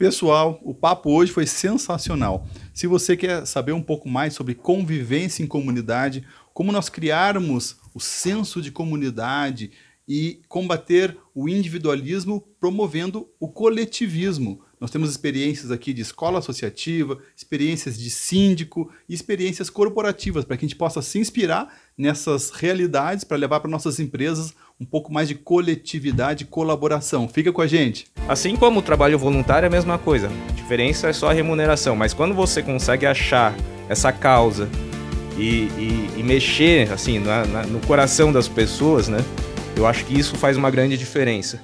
Pessoal, o papo hoje foi sensacional. Se você quer saber um pouco mais sobre convivência em comunidade, como nós criarmos o senso de comunidade e combater o individualismo promovendo o coletivismo. Nós temos experiências aqui de escola associativa, experiências de síndico e experiências corporativas para que a gente possa se inspirar nessas realidades para levar para nossas empresas um pouco mais de coletividade e colaboração. Fica com a gente. Assim como o trabalho voluntário é a mesma coisa. A diferença é só a remuneração, mas quando você consegue achar essa causa e, e, e mexer assim na, na, no coração das pessoas, né? Eu acho que isso faz uma grande diferença.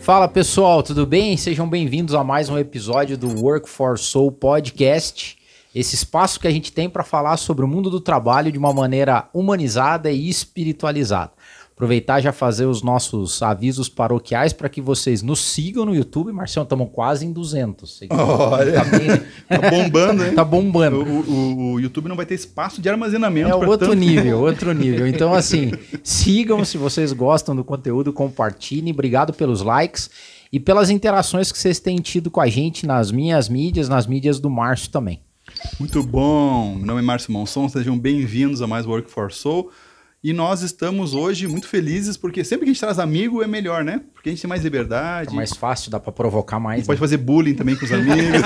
Fala pessoal, tudo bem? Sejam bem-vindos a mais um episódio do Work for Soul Podcast. Esse espaço que a gente tem para falar sobre o mundo do trabalho de uma maneira humanizada e espiritualizada. Aproveitar e já fazer os nossos avisos paroquiais para que vocês nos sigam no YouTube. Marcelo, estamos quase em 200. Olha, tá, bem, né? tá bombando, hein? Tá bombando. O, o, o, YouTube não vai ter espaço de armazenamento. É outro tanto... nível, outro nível. Então, assim, sigam se vocês gostam do conteúdo, compartilhem. Obrigado pelos likes e pelas interações que vocês têm tido com a gente nas minhas mídias, nas mídias do Márcio também. Muito bom. Meu nome é Márcio Monson. Sejam bem-vindos a mais Work for Soul. E nós estamos hoje muito felizes porque sempre que a gente traz amigo é melhor, né? Porque a gente tem mais liberdade. É mais fácil, dá para provocar mais. Né? Pode fazer bullying também com os amigos.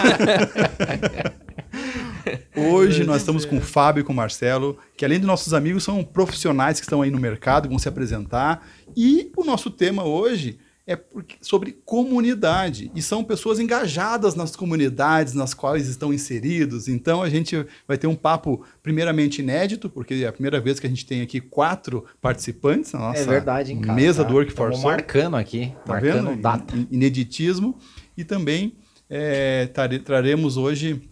hoje nós estamos com o Fábio e com o Marcelo, que além de nossos amigos, são profissionais que estão aí no mercado, vão se apresentar. E o nosso tema hoje é sobre comunidade e são pessoas engajadas nas comunidades nas quais estão inseridos. Então a gente vai ter um papo primeiramente inédito, porque é a primeira vez que a gente tem aqui quatro participantes na nossa é verdade, hein, cara, mesa tá, do Workforce. Estamos marcando aqui, tá marcando vendo? data. Ineditismo e também é, traremos hoje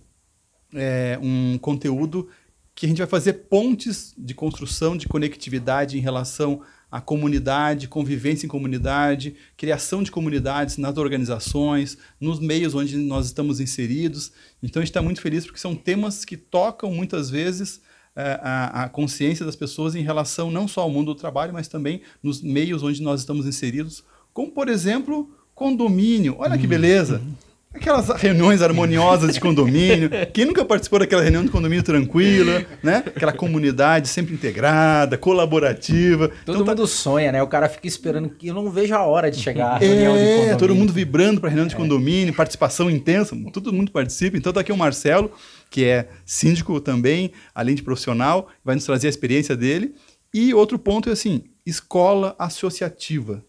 é, um conteúdo que a gente vai fazer pontes de construção de conectividade em relação a comunidade, convivência em comunidade, criação de comunidades nas organizações, nos meios onde nós estamos inseridos. Então a gente está muito feliz porque são temas que tocam muitas vezes é, a, a, consciência das pessoas em relação não só ao mundo do trabalho, mas também nos meios onde nós estamos inseridos, como por exemplo condomínio. Olha que uhum. beleza! Uhum. Aquelas reuniões harmoniosas de condomínio. Quem nunca participou daquela reunião de condomínio tranquila, né? Aquela comunidade sempre integrada, colaborativa. Todo então, tá mundo tá... sonha, né? O cara fica esperando que eu não vejo a hora de chegar a é, reunião de condomínio. todo mundo vibrando para reunião de é. condomínio, participação intensa, todo mundo participa. Então tá aqui o Marcelo, que é síndico também, além de profissional, vai nos trazer a experiência dele. E outro ponto é assim, escola associativa.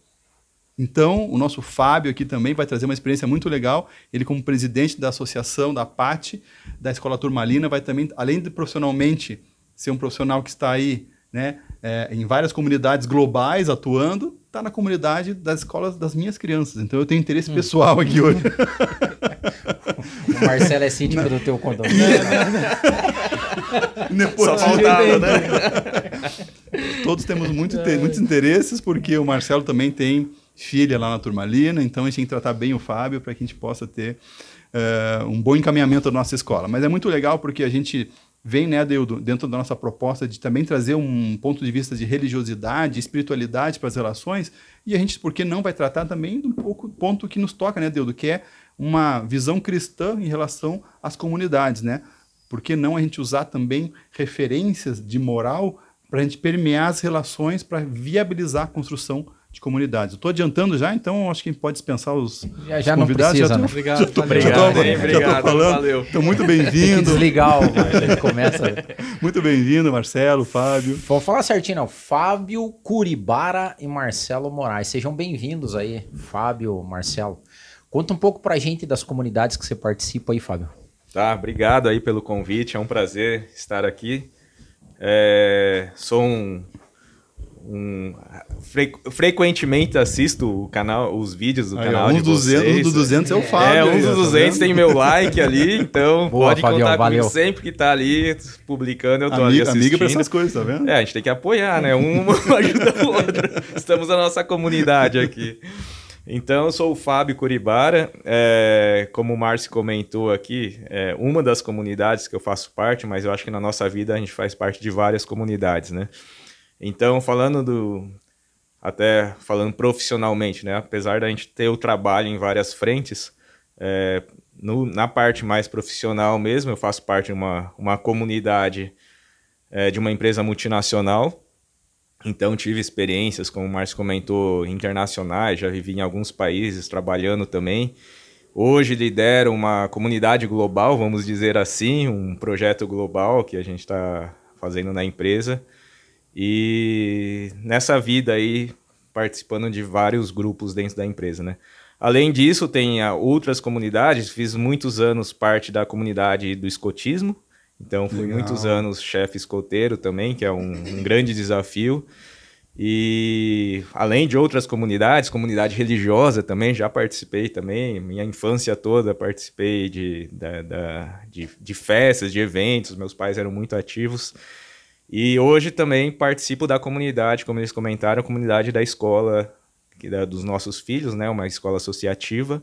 Então, o nosso Fábio aqui também vai trazer uma experiência muito legal. Ele, como presidente da associação da PAT, da Escola Turmalina, vai também, além de profissionalmente ser um profissional que está aí né, é, em várias comunidades globais atuando, está na comunidade das escolas das minhas crianças. Então, eu tenho interesse hum. pessoal aqui hoje. o Marcelo é síndico Não. do teu condomínio. Só faltava, né? Todos temos muito, muitos interesses, porque o Marcelo também tem filha lá na Turmalina, então a gente tem que tratar bem o Fábio para que a gente possa ter uh, um bom encaminhamento da nossa escola. Mas é muito legal porque a gente vem, né, Deudo, dentro da nossa proposta de também trazer um ponto de vista de religiosidade, espiritualidade para as relações, e a gente, por que não, vai tratar também do pouco ponto que nos toca, né, Deudo, que é uma visão cristã em relação às comunidades, né? Por que não a gente usar também referências de moral para a gente permear as relações, para viabilizar a construção de comunidades. Estou adiantando já, então acho que a gente pode dispensar os, já, já não convidados. Precisa, já tô, né? Obrigado, já tô, obrigado, já tô, obrigado, falando. valeu. Então, muito bem-vindo. Desligar começa. muito bem-vindo, Marcelo, Fábio. Vou falar certinho, não. Fábio Curibara e Marcelo Moraes. Sejam bem-vindos aí, Fábio, Marcelo. Conta um pouco pra gente das comunidades que você participa aí, Fábio. Tá, obrigado aí pelo convite, é um prazer estar aqui. É, sou um um, fre, frequentemente assisto o canal, os vídeos do Aí, canal um de 200, vocês. Um dos 200 é o Fábio. É, um dos 200 tá tem meu like ali, então Boa, pode Fabião, contar valeu. comigo sempre que tá ali publicando, eu tô amiga, ali assistindo. Amiga pra essas coisas, tá vendo? É, a gente tem que apoiar, né? Um ajuda o outro. Estamos na nossa comunidade aqui. Então, eu sou o Fábio Curibara, é, como o Márcio comentou aqui, é uma das comunidades que eu faço parte, mas eu acho que na nossa vida a gente faz parte de várias comunidades, né? Então, falando do. Até falando profissionalmente, né? Apesar da gente ter o trabalho em várias frentes, é, no, na parte mais profissional mesmo, eu faço parte de uma, uma comunidade é, de uma empresa multinacional. Então tive experiências, como o Márcio comentou, internacionais, já vivi em alguns países trabalhando também. Hoje lidero uma comunidade global, vamos dizer assim, um projeto global que a gente está fazendo na empresa. E nessa vida aí, participando de vários grupos dentro da empresa, né? Além disso, tem outras comunidades. Fiz muitos anos parte da comunidade do escotismo. Então, fui Legal. muitos anos chefe escoteiro também, que é um, um grande desafio. E além de outras comunidades, comunidade religiosa também, já participei também. Minha infância toda participei de, da, da, de, de, festas, de eventos, meus pais eram muito ativos. E hoje também participo da comunidade, como eles comentaram, a comunidade da escola que da, dos nossos filhos, né, uma escola associativa,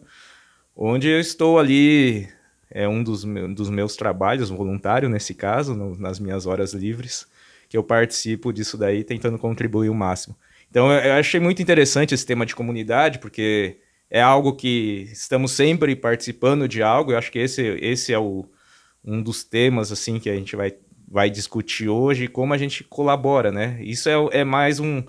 onde eu estou ali, é um dos, dos meus trabalhos, voluntário nesse caso, no, nas minhas horas livres que eu participo disso daí, tentando contribuir o máximo. Então, eu achei muito interessante esse tema de comunidade, porque é algo que estamos sempre participando de algo. Eu acho que esse, esse é o, um dos temas assim que a gente vai, vai discutir hoje, como a gente colabora, né? Isso é, é mais um,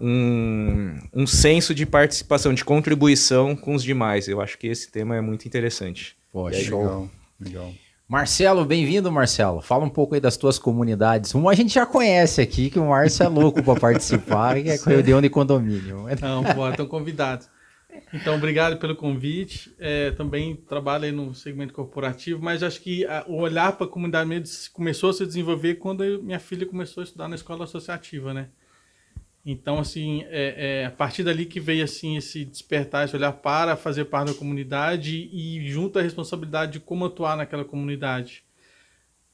um, um senso de participação, de contribuição com os demais. Eu acho que esse tema é muito interessante. Poxa, legal, legal. Marcelo, bem-vindo, Marcelo. Fala um pouco aí das tuas comunidades. Uma a gente já conhece aqui, que o Márcio é louco para participar, que é Reunião de Condomínio. Não, pô, estão convidados. Então, obrigado pelo convite. É, também trabalho aí no segmento corporativo, mas acho que a, o olhar para a comunidade começou a se desenvolver quando eu, minha filha começou a estudar na escola associativa, né? Então, assim, é, é, a partir dali que veio assim esse despertar, esse olhar para fazer parte da comunidade e junto a responsabilidade de como atuar naquela comunidade.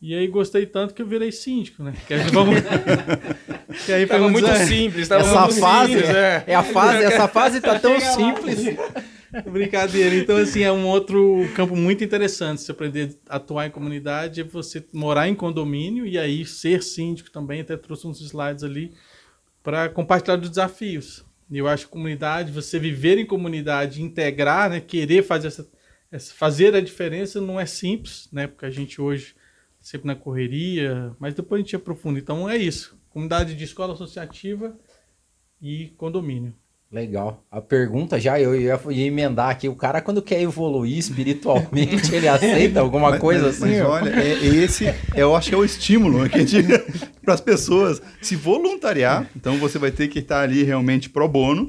E aí gostei tanto que eu virei síndico, né? Que, vamos... que aí foi muito simples, tava essa muito fase, simples, é. é. a fase, essa fase tá tão simples. Brincadeira. Então, assim, é um outro campo muito interessante. Se aprender a atuar em comunidade, é você morar em condomínio e aí ser síndico também. Até trouxe uns slides ali para compartilhar os desafios. E eu acho que comunidade, você viver em comunidade, integrar, né, querer fazer essa, fazer a diferença não é simples, né? Porque a gente hoje sempre na correria, mas depois a gente aprofunda. Então é isso. Comunidade de escola associativa e condomínio. Legal. A pergunta já, eu ia, ia, emendar aqui. O cara, quando quer evoluir espiritualmente, ele aceita alguma mas, coisa mas, assim? Mas olha, é, esse eu acho que é o estímulo para as pessoas se voluntariar. Então você vai ter que estar ali realmente pro bono,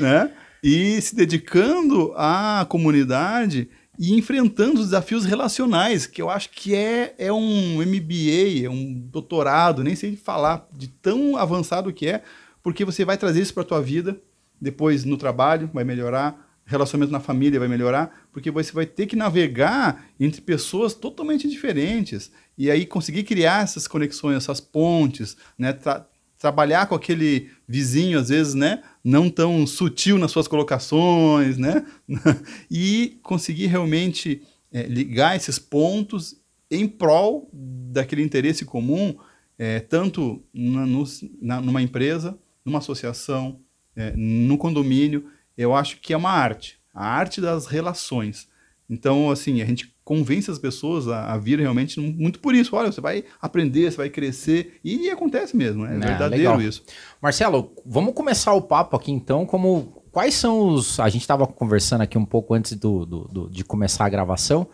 né? E se dedicando à comunidade e enfrentando os desafios relacionais, que eu acho que é, é um MBA, é um doutorado, nem sei falar de tão avançado que é, porque você vai trazer isso para a tua vida depois no trabalho vai melhorar, relacionamento na família vai melhorar, porque você vai ter que navegar entre pessoas totalmente diferentes e aí conseguir criar essas conexões, essas pontes, né? Tra trabalhar com aquele vizinho às vezes, né, não tão sutil nas suas colocações, né, e conseguir realmente é, ligar esses pontos em prol daquele interesse comum, é, tanto na, no, na, numa empresa, numa associação, é, no condomínio, eu acho que é uma arte, a arte das relações. Então, assim, a gente convence as pessoas a, a vir realmente muito por isso. Olha, você vai aprender, você vai crescer, e, e acontece mesmo, é, é verdadeiro legal. isso. Marcelo, vamos começar o papo aqui então, como quais são os. A gente estava conversando aqui um pouco antes do, do, do, de começar a gravação.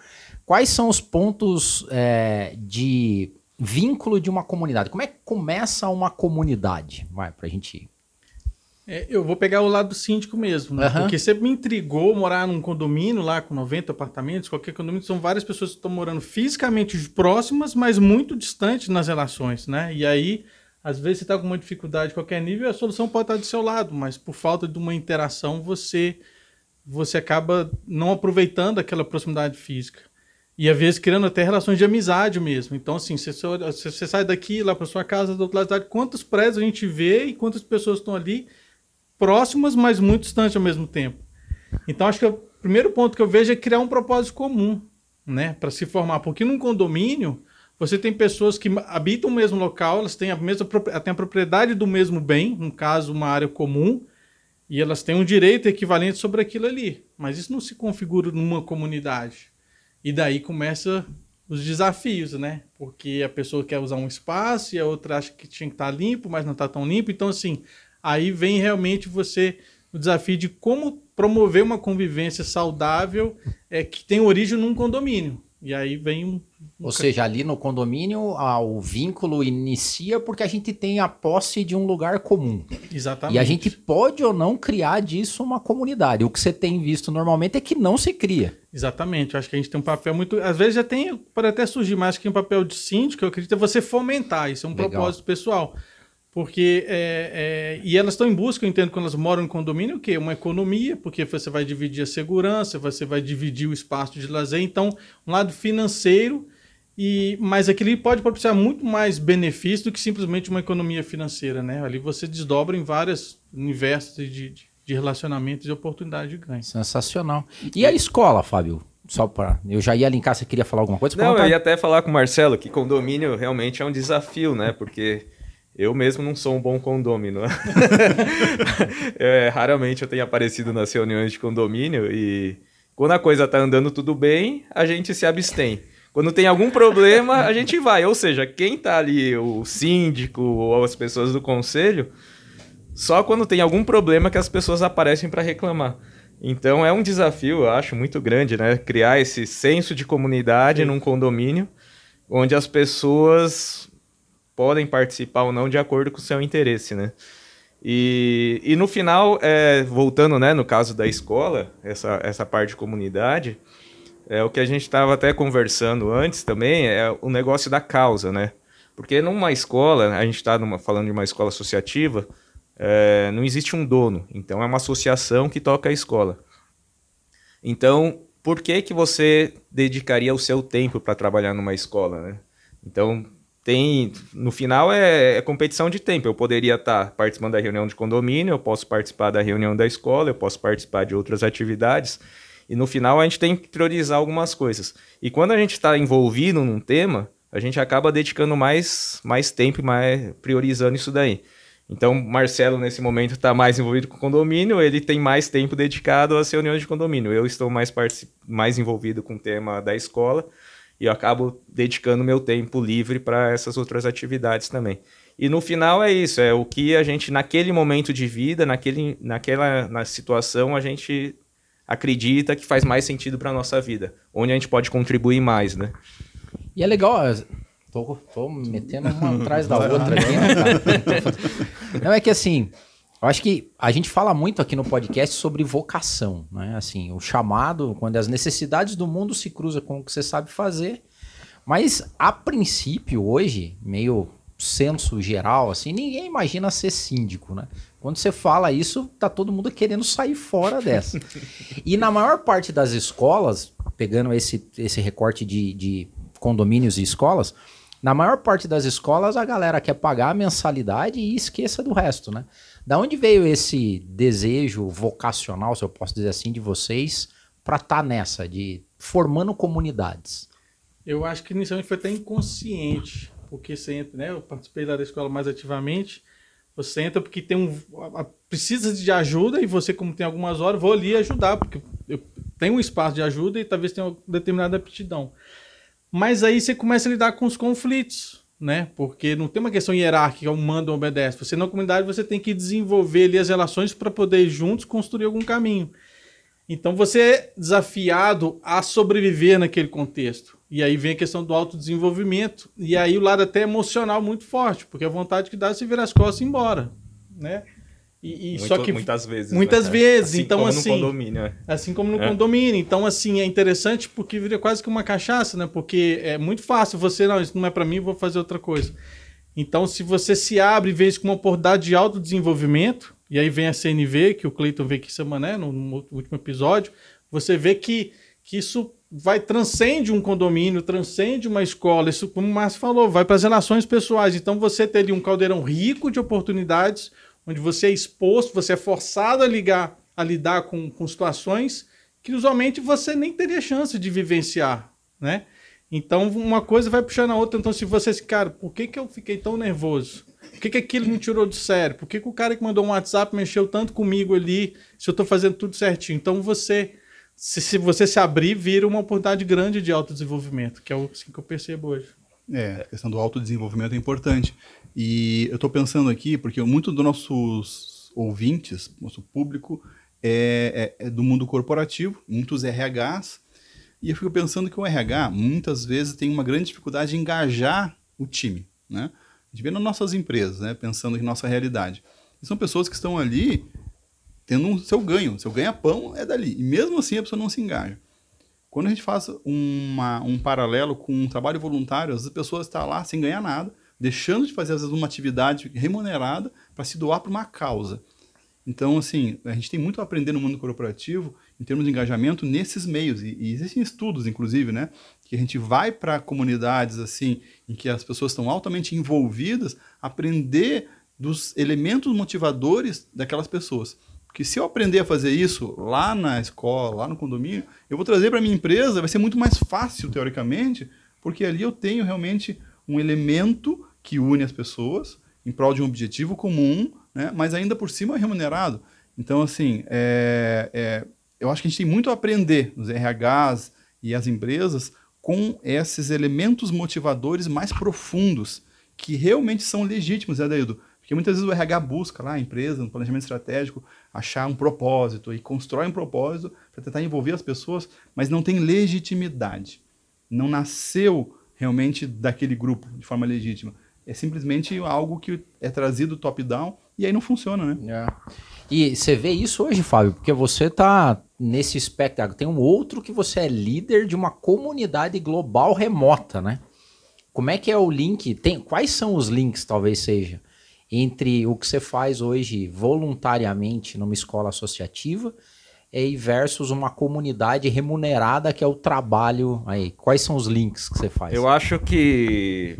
Quais são os pontos é, de vínculo de uma comunidade? Como é que começa uma comunidade? Vai, para a gente é, eu vou pegar o lado do síndico mesmo, né? Uhum. Porque sempre me intrigou morar num condomínio lá com 90 apartamentos, qualquer condomínio, são várias pessoas que estão morando fisicamente próximas, mas muito distantes nas relações, né? E aí, às vezes você está com uma dificuldade de qualquer nível, a solução pode estar do seu lado, mas por falta de uma interação, você você acaba não aproveitando aquela proximidade física. E às vezes criando até relações de amizade mesmo. Então, assim, você, você sai daqui lá para sua casa do outro lado da cidade, quantos prédios a gente vê e quantas pessoas estão ali próximas, mas muito distantes ao mesmo tempo. Então, acho que o primeiro ponto que eu vejo é criar um propósito comum, né, para se formar. Porque num condomínio, você tem pessoas que habitam o mesmo local, elas têm a mesma têm a propriedade do mesmo bem, no caso, uma área comum, e elas têm um direito equivalente sobre aquilo ali. Mas isso não se configura numa comunidade. E daí começa os desafios, né? Porque a pessoa quer usar um espaço e a outra acha que tinha que estar tá limpo, mas não está tão limpo. Então, assim, aí vem realmente você o desafio de como promover uma convivência saudável é, que tem origem num condomínio. E aí vem um. um Ou seja, ali no condomínio, ah, o vínculo inicia porque a gente tem a posse de um lugar comum. Exatamente. E a gente pode ou não criar disso uma comunidade. O que você tem visto normalmente é que não se cria. Exatamente. Eu acho que a gente tem um papel muito. Às vezes já tem, pode até surgir mais que um papel de síndico, eu acredito, é você fomentar. Isso é um Legal. propósito pessoal. Porque, é, é, e elas estão em busca, eu entendo, quando elas moram no condomínio, o quê? Uma economia, porque você vai dividir a segurança, você vai dividir o espaço de lazer. Então, um lado financeiro, e mas aquilo pode propiciar muito mais benefício do que simplesmente uma economia financeira, né? Ali você desdobra em vários universos de, de, de relacionamentos e oportunidades de ganho. Sensacional. E a escola, Fábio? Só para. Eu já ia linkar, você queria falar alguma coisa? Não, eu ia até falar com o Marcelo que condomínio realmente é um desafio, né? Porque eu mesmo não sou um bom condômino. é, raramente eu tenho aparecido nas reuniões de condomínio e quando a coisa tá andando tudo bem, a gente se abstém. Quando tem algum problema, a gente vai. Ou seja, quem tá ali, o síndico ou as pessoas do conselho, só quando tem algum problema que as pessoas aparecem para reclamar. Então é um desafio, eu acho, muito grande, né? Criar esse senso de comunidade Sim. num condomínio onde as pessoas podem participar ou não de acordo com o seu interesse, né? E, e no final, é, voltando, né, no caso da escola, essa, essa parte de comunidade, é o que a gente estava até conversando antes também, é o negócio da causa, né? Porque numa escola, a gente está falando de uma escola associativa, é, não existe um dono, então é uma associação que toca a escola. Então, por que que você dedicaria o seu tempo para trabalhar numa escola, né? Então, tem no final é, é, competição de tempo. Eu poderia estar participando da reunião de condomínio, eu posso participar da reunião da escola, eu posso participar de outras atividades. E no final a gente tem que priorizar algumas coisas. E quando a gente está envolvido num tema, a gente acaba dedicando mais, mais tempo e mais priorizando isso daí. Então, Marcelo, nesse momento, está mais envolvido com o condomínio, ele tem mais tempo dedicado às reuniões de condomínio. Eu estou mais, mais envolvido com o tema da escola e eu acabo dedicando meu tempo livre para essas outras atividades também. E no final é isso, é o que a gente, naquele momento de vida, naquele, naquela na situação, a gente acredita que faz mais sentido para nossa vida, onde a gente pode contribuir mais, né? E é legal, tô, tô metendo uma atrás da outra aqui, né, cara? Não, é que assim, eu acho que a gente fala muito aqui no podcast sobre vocação, né? Assim, o chamado, quando as necessidades do mundo se cruzam com o que você sabe fazer. Mas a princípio, hoje, meio senso geral, assim, ninguém imagina ser síndico, né? Quando você fala isso, tá todo mundo querendo sair fora dessa. e na maior parte das escolas, pegando esse, esse recorte de, de condomínios e escolas, na maior parte das escolas a galera quer pagar a mensalidade e esqueça do resto, né? Da onde veio esse desejo vocacional, se eu posso dizer assim, de vocês para estar tá nessa, de formando comunidades? Eu acho que inicialmente foi até inconsciente, porque você entra, né? Eu participei da escola mais ativamente. Você entra porque tem um. Precisa de ajuda e você, como tem algumas horas, vou ali ajudar, porque eu tenho um espaço de ajuda e talvez tenha uma determinada aptidão. Mas aí você começa a lidar com os conflitos né? Porque não tem uma questão hierárquica, um manda ou obedece. Você na comunidade você tem que desenvolver ali as relações para poder juntos construir algum caminho. Então você é desafiado a sobreviver naquele contexto. E aí vem a questão do autodesenvolvimento e aí o lado até emocional muito forte, porque a vontade que dá é se virar as costas e ir embora, né? E, e Muito, só que muitas vezes. Muitas né, vezes. Assim então, como assim. No condomínio, é. Assim como no é. condomínio. Então, assim, é interessante porque vira quase que uma cachaça, né? Porque é muito fácil você, não, isso não é para mim, vou fazer outra coisa. Então, se você se abre e vê isso como uma oportunidade de autodesenvolvimento, e aí vem a CNV, que o Cleiton veio aqui semana, né, no, no último episódio, você vê que, que isso vai transcende um condomínio, transcende uma escola, isso como o Márcio falou, vai para as relações pessoais. Então você ter ali um caldeirão rico de oportunidades, onde você é exposto, você é forçado a ligar, a lidar com, com situações que usualmente você nem teria chance de vivenciar, né? Então uma coisa vai puxando a outra. Então se você, cara, por que, que eu fiquei tão nervoso? Por que, que aquilo me tirou do sério? Por que, que o cara que mandou um WhatsApp mexeu tanto comigo ali se eu estou fazendo tudo certinho? Então você se, se, você se abrir, vira uma oportunidade grande de autodesenvolvimento, que é o assim que eu percebo hoje. É, a questão do autodesenvolvimento é importante. E eu estou pensando aqui, porque muito dos nossos ouvintes, nosso público, é, é, é, do mundo corporativo, muitos RHs, e eu fico pensando que o RH, muitas vezes, tem uma grande dificuldade de engajar o time, né? A gente vê nas nossas empresas, né? Pensando em nossa realidade. E são pessoas que estão ali tendo um seu ganho, seu ganha-pão é dali. E mesmo assim a pessoa não se engaja. Quando a gente faz uma, um paralelo com um trabalho voluntário, as pessoas estão lá sem ganhar nada, deixando de fazer às vezes uma atividade remunerada para se doar para uma causa. Então, assim, a gente tem muito a aprender no mundo corporativo em termos de engajamento nesses meios. E, e existem estudos, inclusive, né? Que a gente vai para comunidades, assim, em que as pessoas estão altamente envolvidas, aprender dos elementos motivadores daquelas pessoas. Porque se eu aprender a fazer isso lá na escola, lá no condomínio, eu vou trazer para minha empresa, vai ser muito mais fácil, teoricamente, porque ali eu tenho realmente um elemento que une as pessoas em prol de um objetivo comum né? mas ainda por cima é remunerado. Então, assim, é, é, eu acho que a gente tem muito a aprender, os RHs e as empresas, com esses elementos motivadores mais profundos, que realmente são legítimos, né, Daildo? Porque muitas vezes o RH busca lá, a empresa, no planejamento estratégico, achar um propósito e constrói um propósito para tentar envolver as pessoas, mas não tem legitimidade. Não nasceu realmente daquele grupo de forma legítima. É simplesmente algo que é trazido top-down e aí não funciona, né? É. E você vê isso hoje, Fábio, porque você tá nesse espectro. Tem um outro que você é líder de uma comunidade global remota, né? Como é que é o link? Tem, quais são os links, talvez seja, entre o que você faz hoje voluntariamente numa escola associativa e versus uma comunidade remunerada que é o trabalho aí? Quais são os links que você faz? Eu acho que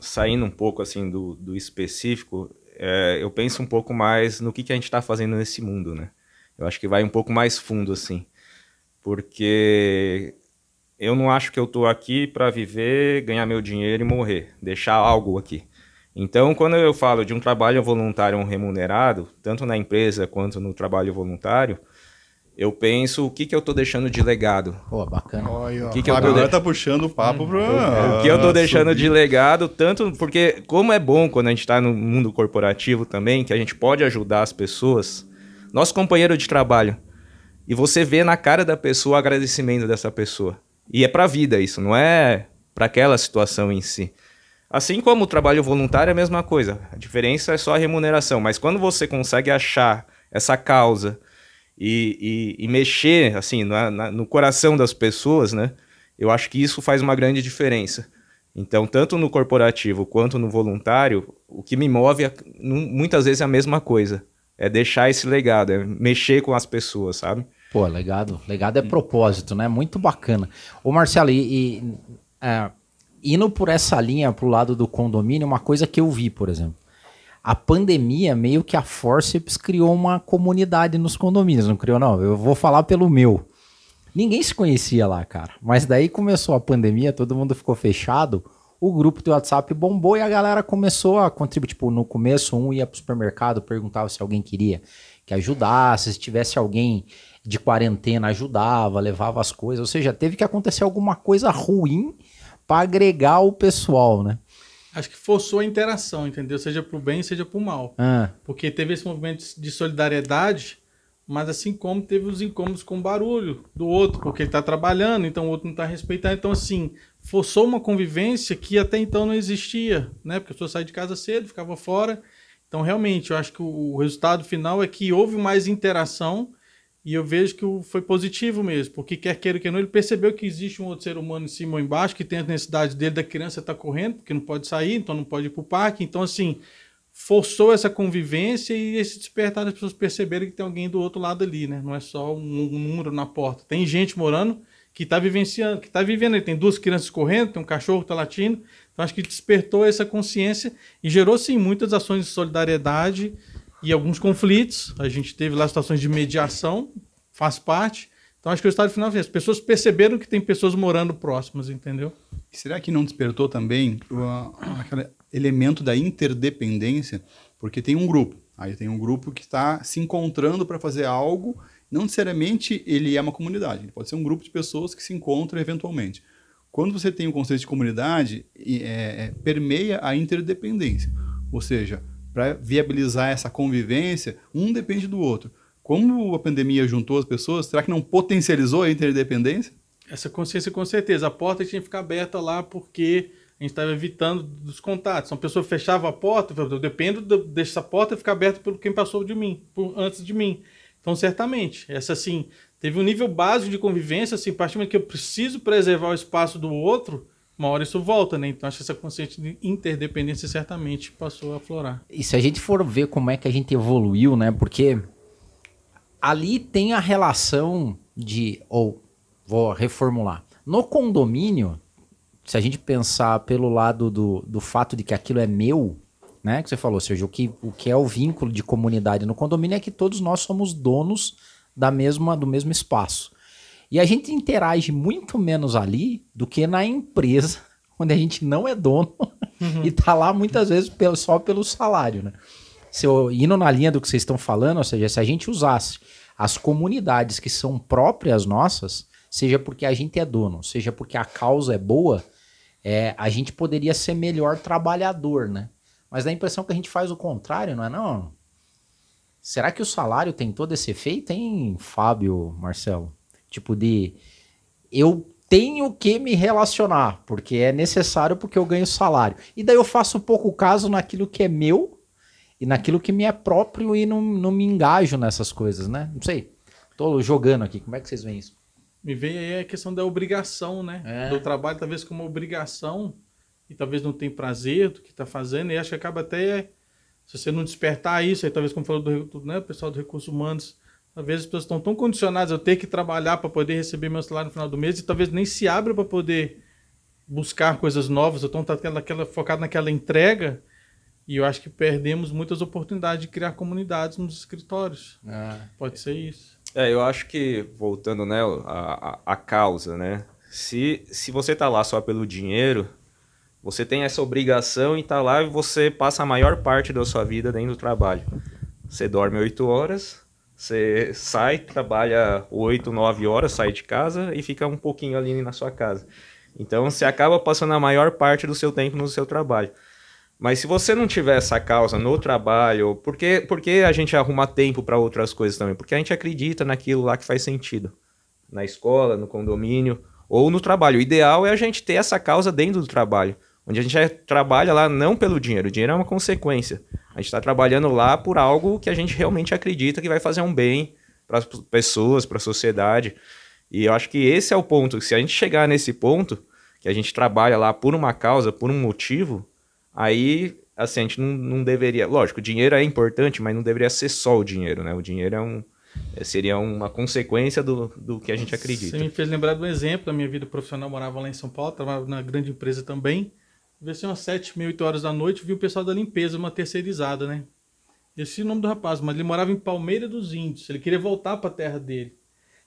saindo um pouco assim do, do específico, é, eu penso um pouco mais no que, que a gente está fazendo nesse mundo, né? Eu acho que vai um pouco mais fundo, assim. Porque eu não acho que eu estou aqui para viver, ganhar meu dinheiro e morrer, deixar algo aqui. Então, quando eu falo de um trabalho voluntário remunerado, tanto na empresa quanto no trabalho voluntário, eu penso o que, que eu tô deixando de legado. Pô, bacana. Olha, o que, que eu tô agora de... tá puxando o papo hum. pro... O que eu tô deixando subir. de legado, tanto porque como é bom quando a gente tá no mundo corporativo também, que a gente pode ajudar as pessoas, nosso companheiro de trabalho, e você vê na cara da pessoa o agradecimento dessa pessoa. E é pra vida isso, não é para aquela situação em si. Assim como o trabalho voluntário é a mesma coisa. A diferença é só a remuneração, mas quando você consegue achar essa causa e, e, e mexer assim na, na, no coração das pessoas, né? Eu acho que isso faz uma grande diferença. Então, tanto no corporativo quanto no voluntário, o que me move é, muitas vezes é a mesma coisa. É deixar esse legado, é mexer com as pessoas, sabe? Pô, legado. Legado é propósito, né? Muito bacana. Ô, Marcelo, e, e é, indo por essa linha pro lado do condomínio, uma coisa que eu vi, por exemplo a pandemia, meio que a Forceps criou uma comunidade nos condomínios, não criou não? Eu vou falar pelo meu. Ninguém se conhecia lá, cara. Mas daí começou a pandemia, todo mundo ficou fechado, o grupo do WhatsApp bombou e a galera começou a contribuir. Tipo, no começo um ia pro supermercado, perguntava se alguém queria que ajudasse, se tivesse alguém de quarentena ajudava, levava as coisas. Ou seja, teve que acontecer alguma coisa ruim para agregar o pessoal, né? Acho que forçou a interação, entendeu? Seja pro bem, seja pro mal. Ah. Porque teve esse movimento de solidariedade, mas assim como teve os incômodos com o barulho do outro, porque ele tá trabalhando, então o outro não tá respeitando. Então, assim, forçou uma convivência que até então não existia, né? Porque a pessoa saía de casa cedo, ficava fora. Então, realmente, eu acho que o resultado final é que houve mais interação e eu vejo que foi positivo mesmo, porque quer queira que não, ele percebeu que existe um outro ser humano em cima ou embaixo, que tem a necessidade dele da criança estar tá correndo, porque não pode sair, então não pode ir para o parque. Então, assim, forçou essa convivência e esse despertar das pessoas perceberem que tem alguém do outro lado ali, né? Não é só um, um número na porta. Tem gente morando que está vivenciando, que está vivendo. Ele tem duas crianças correndo, tem um cachorro que está latindo. Então, acho que despertou essa consciência e gerou, sim, muitas ações de solidariedade e alguns conflitos. A gente teve lá situações de mediação, faz parte. Então acho que o resultado final é as pessoas perceberam que tem pessoas morando próximas, entendeu? Será que não despertou também uh, aquele elemento da interdependência? Porque tem um grupo, aí tem um grupo que está se encontrando para fazer algo não necessariamente ele é uma comunidade, ele pode ser um grupo de pessoas que se encontram eventualmente. Quando você tem o conceito de comunidade, é, é, permeia a interdependência. Ou seja, para viabilizar essa convivência, um depende do outro. Como a pandemia juntou as pessoas, será que não potencializou a interdependência? Essa consciência, com certeza. A porta tinha que ficar aberta lá porque a gente estava evitando dos contatos. Uma pessoa fechava a porta, eu dependo dessa porta ficar aberta pelo quem passou de mim, por, antes de mim. Então, certamente, essa assim, teve um nível básico de convivência, assim, a partir do que eu preciso preservar o espaço do outro, uma hora isso volta, né? Então, acho que essa consciência de interdependência certamente passou a aflorar. E se a gente for ver como é que a gente evoluiu, né? Porque ali tem a relação de, ou vou reformular, no condomínio, se a gente pensar pelo lado do, do fato de que aquilo é meu, né? Que você falou, Sérgio, o que, o que é o vínculo de comunidade no condomínio é que todos nós somos donos da mesma, do mesmo espaço. E a gente interage muito menos ali do que na empresa, onde a gente não é dono uhum. e tá lá muitas vezes pelo, só pelo salário, né? Se eu, indo na linha do que vocês estão falando, ou seja, se a gente usasse as comunidades que são próprias nossas, seja porque a gente é dono, seja porque a causa é boa, é, a gente poderia ser melhor trabalhador, né? Mas dá a impressão que a gente faz o contrário, não é não? Será que o salário tem todo esse efeito, hein, Fábio, Marcelo? Tipo de eu tenho que me relacionar, porque é necessário porque eu ganho salário. E daí eu faço pouco caso naquilo que é meu e naquilo que me é próprio e não, não me engajo nessas coisas, né? Não sei. Tô jogando aqui, como é que vocês veem isso? Me vem aí a questão da obrigação, né? É. Do trabalho, talvez como obrigação, e talvez não tem prazer do que está fazendo, e acho que acaba até, se você não despertar isso, aí talvez como falou do, né, o pessoal dos recursos humanos, talvez as pessoas estão tão condicionadas a ter que trabalhar para poder receber meu salário no final do mês, e talvez nem se abra para poder buscar coisas novas, estão tá focado naquela entrega, e eu acho que perdemos muitas oportunidades de criar comunidades nos escritórios. Ah. Pode ser isso. É, eu acho que, voltando, né, a, a, a causa, né? Se, se você tá lá só pelo dinheiro, você tem essa obrigação e tá lá e você passa a maior parte da sua vida dentro do trabalho. Você dorme oito horas, você sai, trabalha oito, nove horas, sai de casa e fica um pouquinho ali na sua casa. Então você acaba passando a maior parte do seu tempo no seu trabalho. Mas se você não tiver essa causa no trabalho, por que, por que a gente arruma tempo para outras coisas também? Porque a gente acredita naquilo lá que faz sentido. Na escola, no condomínio ou no trabalho. O ideal é a gente ter essa causa dentro do trabalho. Onde a gente trabalha lá não pelo dinheiro, o dinheiro é uma consequência. A gente está trabalhando lá por algo que a gente realmente acredita que vai fazer um bem para as pessoas, para a sociedade. E eu acho que esse é o ponto. Se a gente chegar nesse ponto, que a gente trabalha lá por uma causa, por um motivo, Aí, assim, a gente não, não deveria. Lógico, o dinheiro é importante, mas não deveria ser só o dinheiro, né? O dinheiro é um. É, seria uma consequência do, do que a gente acredita. Você me fez lembrar de um exemplo da minha vida profissional. Eu morava lá em São Paulo, trabalhava na grande empresa também. Vê se umas 7, meia, 8 horas da noite, vi o pessoal da limpeza, uma terceirizada, né? Esse é o nome do rapaz, mas ele morava em Palmeira dos Índios. Ele queria voltar para a terra dele.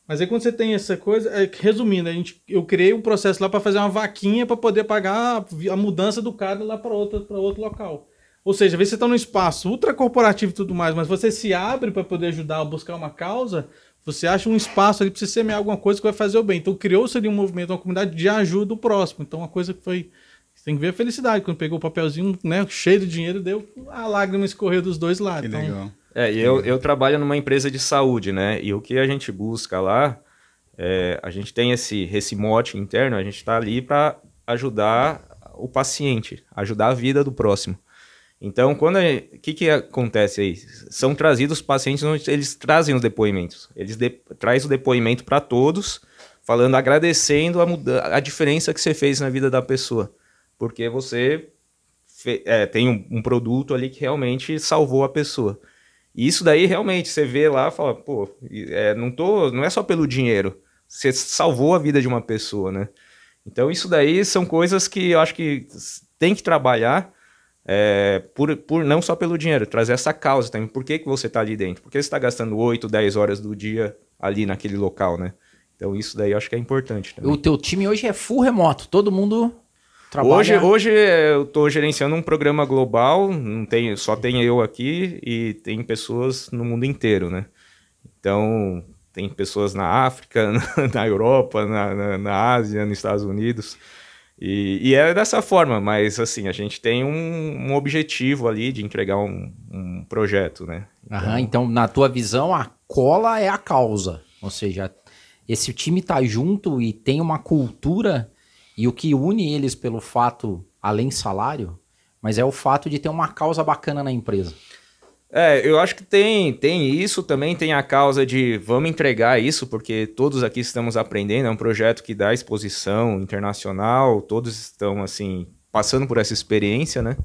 Mas aí quando você tem essa coisa, é, resumindo, a gente, eu criei um processo lá para fazer uma vaquinha para poder pagar a, a, mudança do cara lá para outro, outro local. Ou seja, vê se você está num espaço ultra corporativo e tudo mais, mas você se abre para poder ajudar a buscar uma causa, você acha um espaço ali para você semear alguma coisa que vai fazer o bem. Então criou-se ali um movimento, uma comunidade de ajuda do próximo. Então uma coisa que foi. Você tem que ver a felicidade. Quando pegou o papelzinho né, cheio de dinheiro, deu a lágrima escorreu dos dois lados. Que então, legal. É, e eu, eu trabalho numa empresa de saúde, né? E o que a gente busca lá, é, a gente tem esse, esse mote interno, a gente está ali para ajudar o paciente, ajudar a vida do próximo. Então, quando o que, que acontece aí? São trazidos pacientes, eles trazem os depoimentos. Eles de, traz o depoimento para todos, falando, agradecendo a, muda, a diferença que você fez na vida da pessoa. Porque você é, tem um, um produto ali que realmente salvou a pessoa. E isso daí realmente você vê lá e fala, pô, é, não, tô, não é só pelo dinheiro. Você salvou a vida de uma pessoa, né? Então isso daí são coisas que eu acho que tem que trabalhar é, por, por não só pelo dinheiro, trazer essa causa também. Por que, que você está ali dentro? Por que você está gastando 8, 10 horas do dia ali naquele local, né? Então isso daí eu acho que é importante. Também. O teu time hoje é full remoto, todo mundo Trabalha... Hoje, hoje eu estou gerenciando um programa global, não tem, só tem eu aqui e tem pessoas no mundo inteiro, né? Então, tem pessoas na África, na Europa, na, na, na Ásia, nos Estados Unidos. E, e, é dessa forma, mas assim, a gente tem um, um objetivo ali de entregar um, um projeto, né? Então... Aham, então, na tua visão, a cola é a causa. Ou seja, esse time tá junto e tem uma cultura, e o que une eles pelo fato, além salário, mas é o fato de ter uma causa bacana na empresa. É, eu acho que tem, tem isso também, tem a causa de vamos entregar isso, porque todos aqui estamos aprendendo, é um projeto que dá exposição internacional, todos estão, assim, passando por essa experiência, né?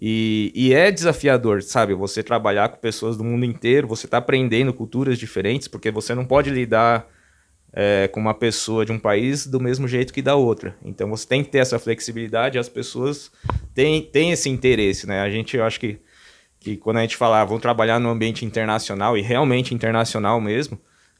E, e é desafiador, sabe? Você trabalhar com pessoas do mundo inteiro, você está aprendendo culturas diferentes, porque você não pode lidar é, com uma pessoa de um país do mesmo jeito que da outra. Então você tem que ter essa flexibilidade, as pessoas têm, têm esse interesse, né? A gente, eu acho que que quando a gente fala, ah, vão trabalhar no ambiente internacional e realmente internacional mesmo,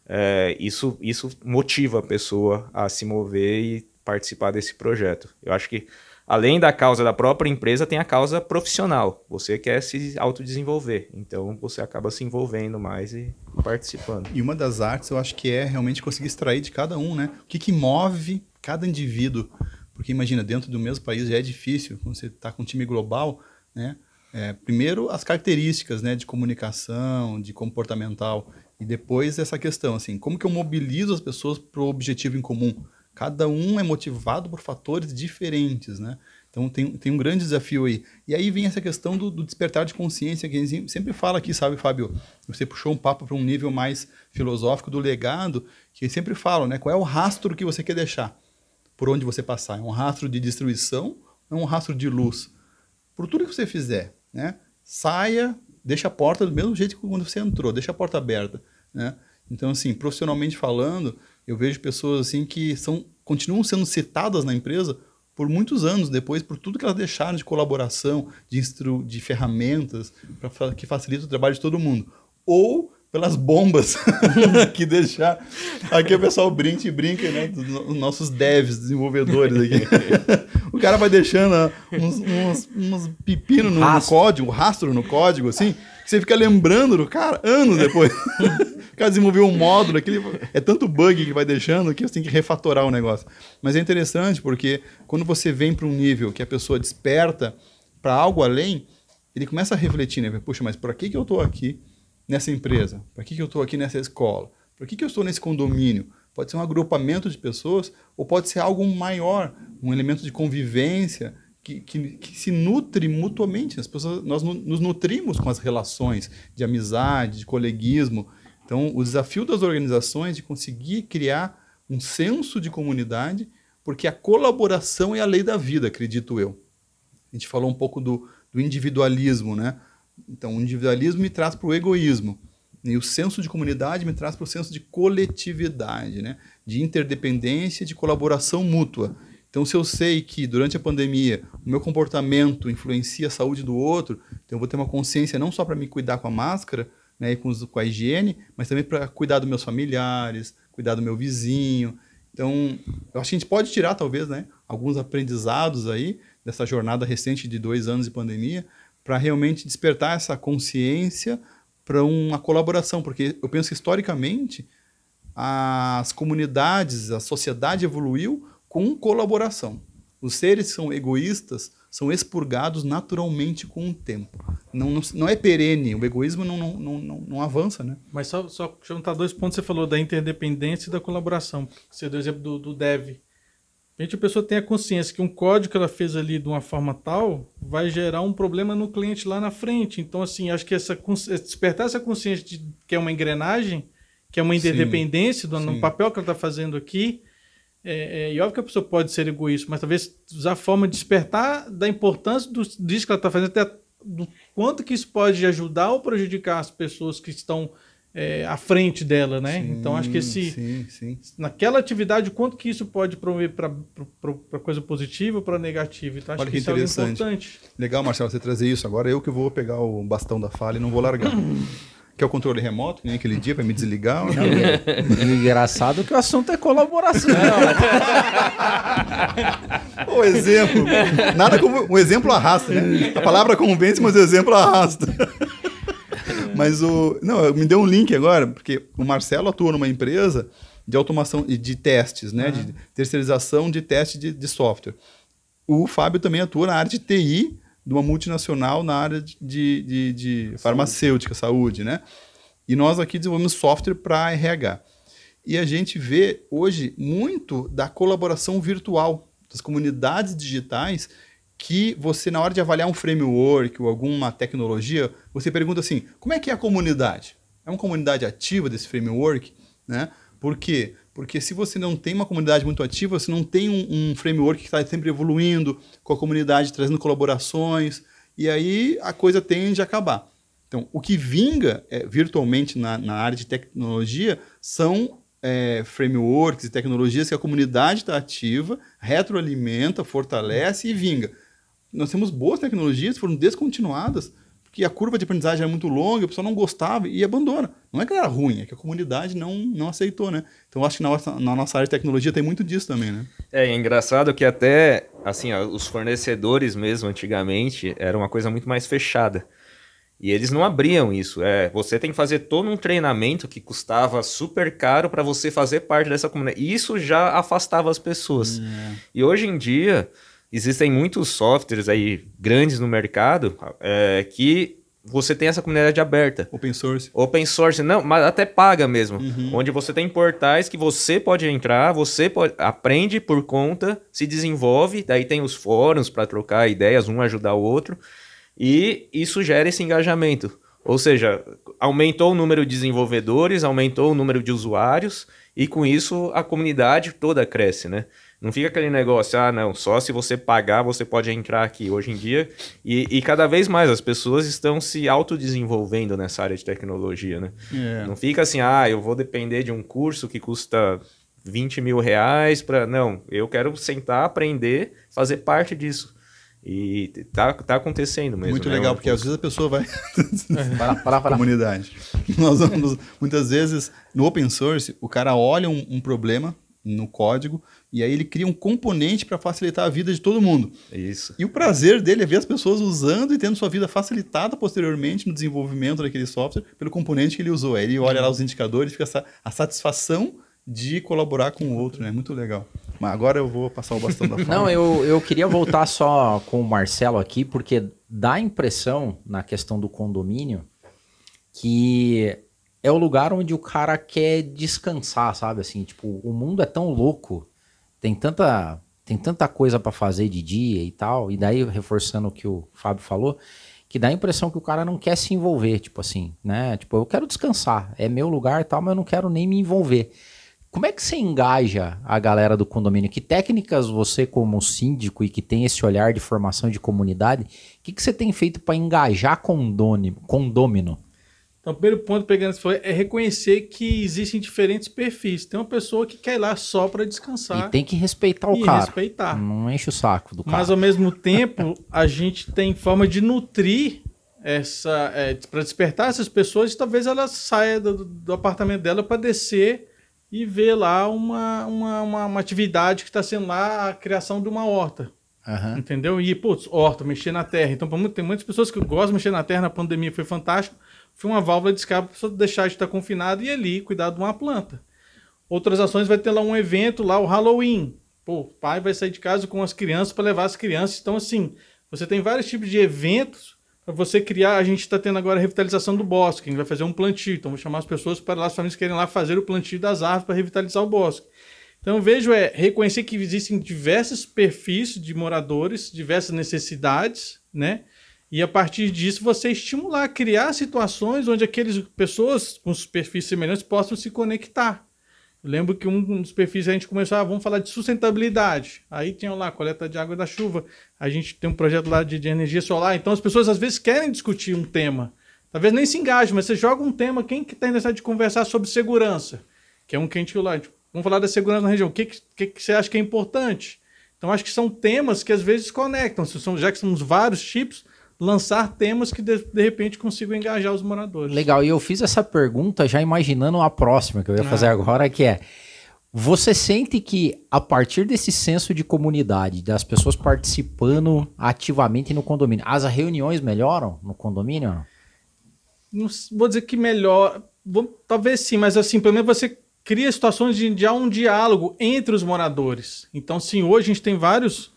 é, isso, isso motiva a pessoa a se mover e participar desse projeto. Eu acho que além da causa da própria empresa, tem a causa profissional. Você quer se autodesenvolver, então você acaba se envolvendo mais e participando. E uma das artes eu acho que é realmente conseguir extrair de cada um, né? O que, que move cada indivíduo? Porque imagina, dentro do mesmo país já é difícil, quando você está com um time global, né? É, primeiro as características né, de comunicação, de comportamental, e depois essa questão, assim, como que eu mobilizo as pessoas para o objetivo em comum? Cada um é motivado por fatores diferentes, né? Então tem, tem um grande desafio aí. E aí vem essa questão do, do despertar de consciência, que a gente sempre fala aqui, sabe, Fábio? Você puxou um papo para um nível mais filosófico do legado, que sempre falo, né? Qual é o rastro que você quer deixar? Por onde você passar? É um rastro de destruição é um rastro de luz? Por tudo que você fizer, né? Saia, deixa a porta do mesmo jeito que quando você entrou, deixa a porta aberta, né? Então, assim, profissionalmente falando, eu vejo pessoas assim que são, continuam sendo citadas na empresa por muitos anos depois, por tudo que elas deixaram de colaboração, de, instru de ferramentas para que facilita o trabalho de todo mundo. Ou pelas bombas que deixar. Aqui o pessoal brinca e brinca, né? Os nossos devs, desenvolvedores aqui. o cara vai deixando ah, uns, uns, uns pepinos no, no, código, rastro no código, assim, você fica lembrando do cara anos depois. o cara desenvolveu um módulo, aquele, é tanto bug que vai deixando que você tem que refatorar o negócio. Mas é interessante porque quando você vem para um nível que a pessoa desperta para algo além, ele começa a refletir, né? Puxa, mas por que, que eu estou aqui? nessa empresa? Para que, que eu estou aqui nessa escola? Para que, que eu estou nesse condomínio? Pode ser um agrupamento de pessoas ou pode ser algo maior, um elemento de convivência que, que, que se nutre mutuamente. As pessoas, nós nos nutrimos com as relações de amizade, de coleguismo. Então, o desafio das organizações de conseguir criar um senso de comunidade, porque a colaboração é a lei da vida, acredito eu. A gente falou um pouco do, do individualismo, né? Então, o individualismo me traz para o egoísmo. E o senso de comunidade me traz para o senso de coletividade, né? de interdependência, de colaboração mútua. Então, se eu sei que durante a pandemia o meu comportamento influencia a saúde do outro, então eu vou ter uma consciência não só para me cuidar com a máscara né, e com, com a higiene, mas também para cuidar dos meus familiares, cuidar do meu vizinho. Então, eu acho que a gente pode tirar, talvez, né, alguns aprendizados aí dessa jornada recente de dois anos de pandemia, para realmente despertar essa consciência para uma colaboração, porque eu penso que historicamente as comunidades, a sociedade evoluiu com colaboração. Os seres que são egoístas são expurgados naturalmente com o tempo. Não, não, não é perene, o egoísmo não, não, não, não, avança, né? Mas só, só juntar dois pontos, você falou da interdependência e da colaboração. Você deu o exemplo do, do dev. A gente, a pessoa tem a consciência que um código que ela fez ali de uma forma tal vai gerar um problema no cliente lá na frente. Então, assim, acho que essa, despertar essa consciência de que é uma engrenagem, que é uma interdependência sim, do, no papel que ela está fazendo aqui, é, é, e óbvio que a pessoa pode ser egoísta, mas talvez usar a forma de despertar da importância do, disso que ela está fazendo, até do quanto que isso pode ajudar ou prejudicar as pessoas que estão é, à frente dela, né? Sim, então acho que esse sim, sim. naquela atividade quanto que isso pode promover para coisa positiva ou para negativa. Então acho Olha que, que isso é importante. Legal, Marcelo, você trazer isso. Agora eu que vou pegar o bastão da falha e não vou largar. que é o controle remoto, nem aquele dia para me desligar. Não, é, engraçado que o assunto é colaboração. o exemplo. Nada como. O exemplo arrasta, né? A palavra convence, mas o exemplo arrasta. Mas o. Não, me deu um link agora, porque o Marcelo atua numa empresa de automação e de testes, né? Uhum. De terceirização de teste de, de software. O Fábio também atua na área de TI de uma multinacional na área de, de, de farmacêutica, saúde, né? E nós aqui desenvolvemos software para RH. E a gente vê hoje muito da colaboração virtual das comunidades digitais que você, na hora de avaliar um framework ou alguma tecnologia, você pergunta assim, como é que é a comunidade? É uma comunidade ativa desse framework? Né? Por quê? Porque se você não tem uma comunidade muito ativa, você não tem um, um framework que está sempre evoluindo, com a comunidade trazendo colaborações, e aí a coisa tende a acabar. Então, o que vinga é, virtualmente na, na área de tecnologia são é, frameworks e tecnologias que a comunidade está ativa, retroalimenta, fortalece e vinga. Nós temos boas tecnologias foram descontinuadas porque a curva de aprendizagem era muito longa, o pessoal não gostava e abandona. Não é que era ruim, é que a comunidade não, não aceitou, né? Então acho que na nossa, na nossa área de tecnologia tem muito disso também, né? É, é engraçado que até, assim, ó, os fornecedores mesmo, antigamente, era uma coisa muito mais fechada. E eles não abriam isso. É, você tem que fazer todo um treinamento que custava super caro para você fazer parte dessa comunidade. E isso já afastava as pessoas. É. E hoje em dia existem muitos softwares aí grandes no mercado é, que você tem essa comunidade aberta. Open source. Open source, não, mas até paga mesmo. Uhum. Onde você tem portais que você pode entrar, você pode, aprende por conta, se desenvolve, daí tem os fóruns para trocar ideias, um ajudar o outro. E isso gera esse engajamento. Ou seja, aumentou o número de desenvolvedores, aumentou o número de usuários, e com isso a comunidade toda cresce, né? Não fica aquele negócio, ah, não, só se você pagar você pode entrar aqui. Hoje em dia, e, e cada vez mais as pessoas estão se autodesenvolvendo nessa área de tecnologia, né? É. Não fica assim, ah, eu vou depender de um curso que custa 20 mil reais para. Não, eu quero sentar, aprender, fazer parte disso. E tá, tá acontecendo mesmo. Muito né? legal, porque às vezes a pessoa vai. para, para, para. Comunidade. Nós vamos, muitas vezes, no open source, o cara olha um, um problema no código e aí ele cria um componente para facilitar a vida de todo mundo. Isso. E o prazer dele é ver as pessoas usando e tendo sua vida facilitada posteriormente no desenvolvimento daquele software pelo componente que ele usou. Aí ele olha lá os indicadores e fica a satisfação de colaborar com o outro, né? Muito legal. Mas agora eu vou passar o bastão da fala. Não, eu, eu queria voltar só com o Marcelo aqui, porque dá a impressão, na questão do condomínio, que é o lugar onde o cara quer descansar, sabe? Assim, tipo, o mundo é tão louco, tem tanta, tem tanta coisa para fazer de dia e tal, e daí, reforçando o que o Fábio falou, que dá a impressão que o cara não quer se envolver, tipo assim, né? Tipo, eu quero descansar, é meu lugar e tal, mas eu não quero nem me envolver. Como é que você engaja a galera do condomínio? Que técnicas você, como síndico e que tem esse olhar de formação de comunidade, o que, que você tem feito para engajar condômino? condômino? Então, o primeiro ponto, pegando isso, foi, é reconhecer que existem diferentes perfis. Tem uma pessoa que quer ir lá só para descansar. E tem que respeitar o e cara. respeitar. Não enche o saco do cara. Mas, ao mesmo tempo, a gente tem forma de nutrir essa... É, para despertar essas pessoas e talvez ela saia do, do apartamento dela para descer e ver lá uma, uma, uma, uma atividade que está sendo lá a criação de uma horta. Uhum. Entendeu? E, putz, horta, mexer na terra. Então, tem muitas pessoas que gostam de mexer na terra na pandemia, foi fantástico. Foi uma válvula de escape para deixar de estar confinada e ir ali cuidar de uma planta. Outras ações vai ter lá um evento, lá o Halloween. Pô, o pai vai sair de casa com as crianças para levar as crianças. Então, assim, você tem vários tipos de eventos para você criar. A gente está tendo agora a revitalização do bosque, a gente vai fazer um plantio. Então, vou chamar as pessoas para lá, as famílias querem lá fazer o plantio das árvores para revitalizar o bosque. Então, vejo é reconhecer que existem diversos perfis de moradores, diversas necessidades, né? E a partir disso você estimular, criar situações onde aquelas pessoas com perfis semelhantes possam se conectar. Eu lembro que um dos perfis a gente começou, ah, vamos falar de sustentabilidade. Aí tinha lá, coleta de água da chuva. A gente tem um projeto lá de, de energia solar. Então as pessoas às vezes querem discutir um tema. Talvez nem se engajem, mas você joga um tema, quem que está interessado de conversar sobre segurança? Que é um que a gente lá, tipo, vamos falar da segurança na região. O que, que, que você acha que é importante? Então acho que são temas que às vezes conectam. Já que somos vários tipos, lançar temas que de, de, repente consigam engajar os moradores. Legal, e eu fiz essa pergunta já imaginando a próxima que eu ia ah. fazer agora, que é você sente que a partir desse senso de comunidade, das pessoas participando ativamente no condomínio, as reuniões melhoram no condomínio? não vou dizer que melhor, vou, talvez sim, mas assim, pelo menos você cria situações de, de um diálogo entre os moradores. Então, sim, hoje a gente tem vários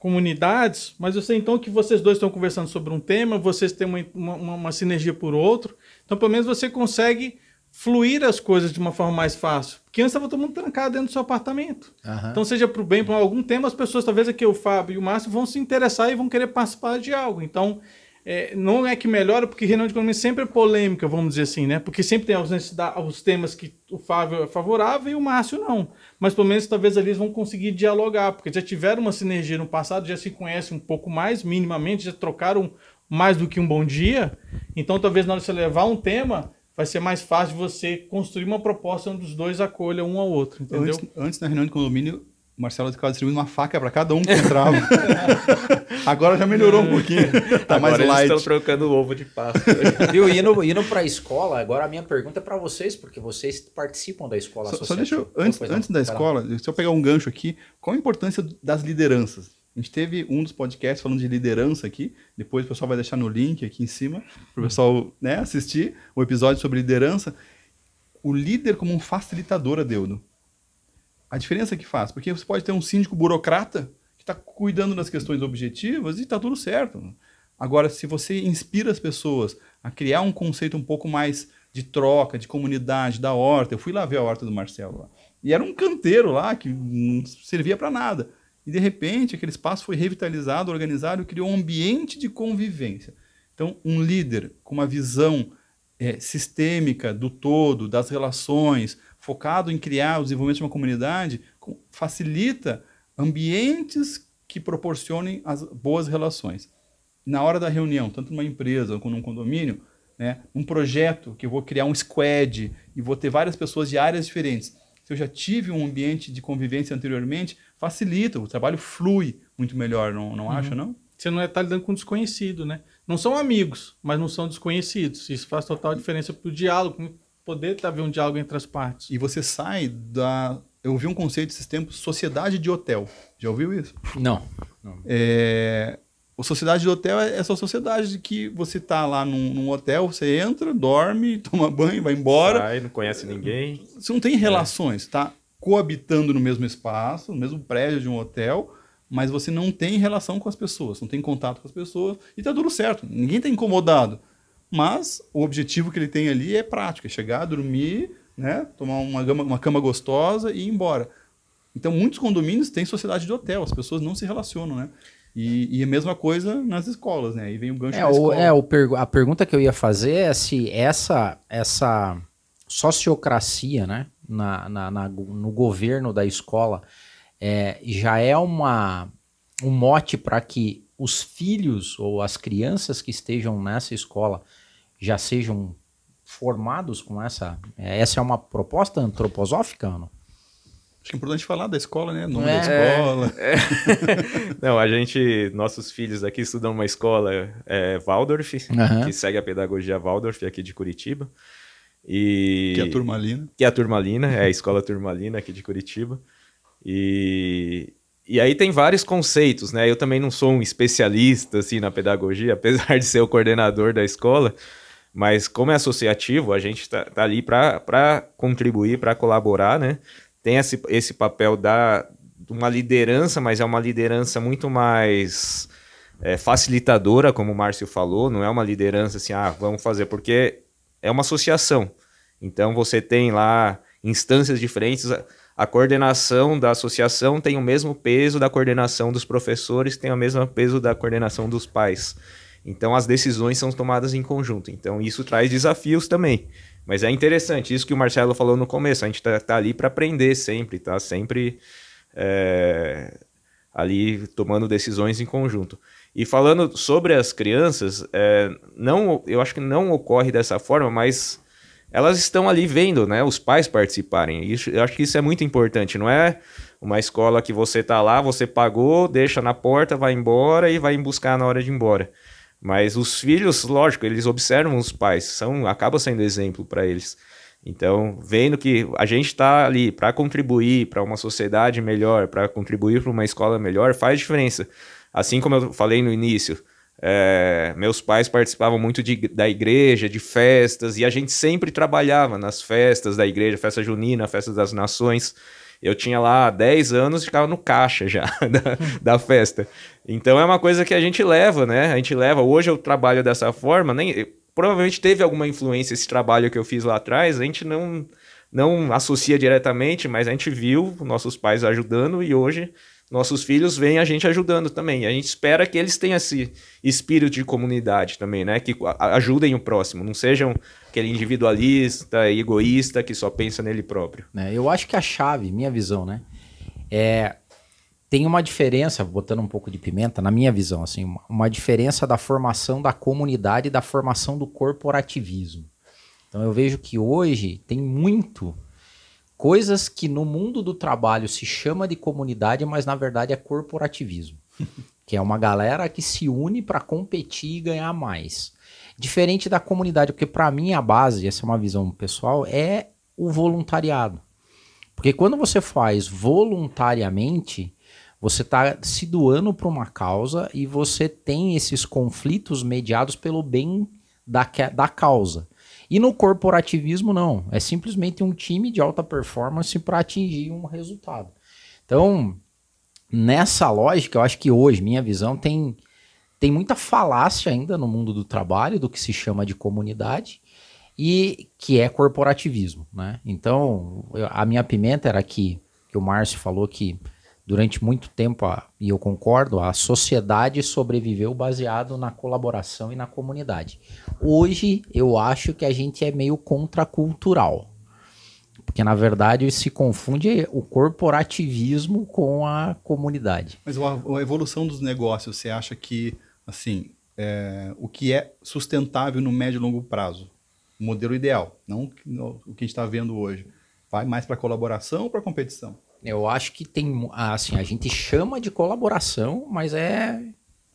comunidades, mas eu sei então que vocês dois estão conversando sobre um tema, vocês têm uma, uma, uma sinergia por outro, então pelo menos você consegue fluir as coisas de uma forma mais fácil. Porque antes estava todo mundo trancado dentro do seu apartamento. Uhum. Então, seja para o bem, para algum tema, as pessoas, talvez aqui o Fábio e o Márcio, vão se interessar e vão querer participar de algo. Então, é, não é que melhora, porque reunião de economia sempre é polêmica, vamos dizer assim, né? Porque sempre tem os, os temas que o Fábio é favorável e o Márcio não. Mas pelo menos talvez eles vão conseguir dialogar, porque já tiveram uma sinergia no passado, já se conhecem um pouco mais, minimamente, já trocaram mais do que um bom dia. Então talvez na hora de você levar um tema, vai ser mais fácil você construir uma proposta onde os dois acolham um ao outro, entendeu? Antes, antes na reunião de condomínio, o Marcelo ficava distribuindo uma faca para cada um que entrava. Agora já melhorou um pouquinho. Tá agora mais light. estão trocando ovo de Páscoa. Viu? Indo, indo para a escola, agora a minha pergunta é para vocês, porque vocês participam da escola só, só deixa eu, antes, antes da escola, se eu pegar um gancho aqui, qual a importância das lideranças? A gente teve um dos podcasts falando de liderança aqui. Depois o pessoal vai deixar no link aqui em cima para o pessoal né, assistir o episódio sobre liderança. O líder como um facilitador, Adeudo. A diferença que faz, porque você pode ter um síndico burocrata que está cuidando das questões objetivas e está tudo certo. Agora, se você inspira as pessoas a criar um conceito um pouco mais de troca, de comunidade, da horta. Eu fui lá ver a horta do Marcelo lá. E era um canteiro lá que não servia para nada. E de repente aquele espaço foi revitalizado, organizado e criou um ambiente de convivência. Então, um líder com uma visão é, sistêmica do todo, das relações, focado em criar o desenvolvimento de uma comunidade, facilita ambientes que proporcionem as boas relações. Na hora da reunião, tanto numa empresa como num condomínio, né, um projeto que eu vou criar um squad e vou ter várias pessoas de áreas diferentes. Se eu já tive um ambiente de convivência anteriormente, facilita, o trabalho flui muito melhor, não, não uhum. acha, não? Você não está é, lidando com desconhecido, né? Não são amigos, mas não são desconhecidos. Isso faz total diferença para o diálogo, poder haver um diálogo entre as partes. E você sai da. Eu ouvi um conceito esses tempos, sociedade de hotel. Já ouviu isso? Não. não. É... O sociedade de hotel é essa sociedade de que você está lá num, num, hotel, você entra, dorme, toma banho, vai embora. Sai, não conhece ninguém. Você não tem relações, está coabitando no mesmo espaço, no mesmo prédio de um hotel, mas você não tem relação com as pessoas, não tem contato com as pessoas e está tudo certo. Ninguém está incomodado. Mas o objetivo que ele tem ali é prático, é chegar, dormir, né, tomar uma, gama, uma cama gostosa e ir embora. Então, muitos condomínios têm sociedade de hotel, as pessoas não se relacionam, né? E, e a mesma coisa nas escolas, né? Aí vem o gancho é, da escola. é, o per a pergunta que eu ia fazer é se essa, essa sociocracia, né, na, na, na no governo da escola, é, já é uma, um mote para que os filhos ou as crianças que estejam nessa escola já sejam formados com essa. É, essa é uma proposta antroposófica, não? Acho que é importante falar da escola, né? Nome é, da escola. É, não, a gente, nossos filhos aqui estudam uma escola é, Waldorf, uhum. que segue a pedagogia Waldorf aqui de Curitiba. E... Que é a Turmalina. Que é a Turmalina, é a escola Turmalina aqui de Curitiba. E, e aí tem vários conceitos, né? Eu também não sou um especialista assim na pedagogia, apesar de ser o coordenador da escola. Mas como é associativo, a gente está tá ali para contribuir, para colaborar, né? Tem esse, esse papel da uma liderança, mas é uma liderança muito mais é, facilitadora, como o Márcio falou, não é uma liderança assim, ah, vamos fazer, porque é uma associação. Então você tem lá instâncias diferentes, a, a coordenação da associação tem o mesmo peso da coordenação dos professores, tem o mesmo peso da coordenação dos pais. Então as decisões são tomadas em conjunto. Então isso traz desafios também. Mas é interessante, isso que o Marcelo falou no começo, a gente está tá ali para aprender sempre, tá sempre é, ali tomando decisões em conjunto. E falando sobre as crianças, é, não, eu acho que não ocorre dessa forma, mas elas estão ali vendo, né, os pais participarem. Isso, eu acho que isso é muito importante, não é uma escola que você está lá, você pagou, deixa na porta, vai embora e vai buscar na hora de ir embora. Mas os filhos, lógico, eles observam os pais, são acaba sendo exemplo para eles. Então, vendo que a gente está ali para contribuir para uma sociedade melhor, para contribuir para uma escola melhor, faz diferença. Assim como eu falei no início, É, meus pais participavam muito de, da igreja, de festas, e a gente sempre trabalhava nas festas da igreja, festa junina, festa das nações. Eu tinha lá 10 anos e ficava no caixa já da, da, festa. Então é uma coisa que a gente leva, né? A gente leva. Hoje eu trabalho dessa forma, nem provavelmente teve alguma influência esse trabalho que eu fiz lá atrás, a gente não não associa diretamente, mas a gente viu nossos pais ajudando e hoje nossos filhos veem a gente ajudando também. A gente espera que eles tenham esse espírito de comunidade também, né? Que ajudem o próximo, não sejam aquele individualista, egoísta que só pensa nele próprio. É, eu acho que a chave, minha visão, né? É, tem uma diferença, botando um pouco de pimenta, na minha visão, assim, uma, uma diferença da formação da comunidade e da formação do corporativismo. Então eu vejo que hoje tem muito coisas que no mundo do trabalho se chama de comunidade, mas na verdade é corporativismo. que é uma galera que se une para competir e ganhar mais. Diferente da comunidade, porque para mim a base, essa é uma visão pessoal, é o voluntariado. Porque quando você faz voluntariamente, você está se doando para uma causa e você tem esses conflitos mediados pelo bem da, da causa. E no corporativismo, não. É simplesmente um time de alta performance para atingir um resultado. Então, nessa lógica, eu acho que hoje, minha visão, tem, tem muita falácia ainda no mundo do trabalho, do que se chama de comunidade, e que é corporativismo. Né? Então, eu, a minha pimenta era que, que o Márcio falou que durante muito tempo, e eu concordo, a sociedade sobreviveu baseado na colaboração e na comunidade. Hoje, eu acho que a gente é meio contracultural. Porque, na verdade, se confunde o corporativismo com a comunidade. Mas a, evolução dos negócios, você acha que, assim, é, o que é sustentável no médio e longo prazo? O modelo ideal, não o que a gente está vendo hoje. Vai mais para colaboração ou para competição? Eu acho que tem, assim, a gente chama de colaboração, mas é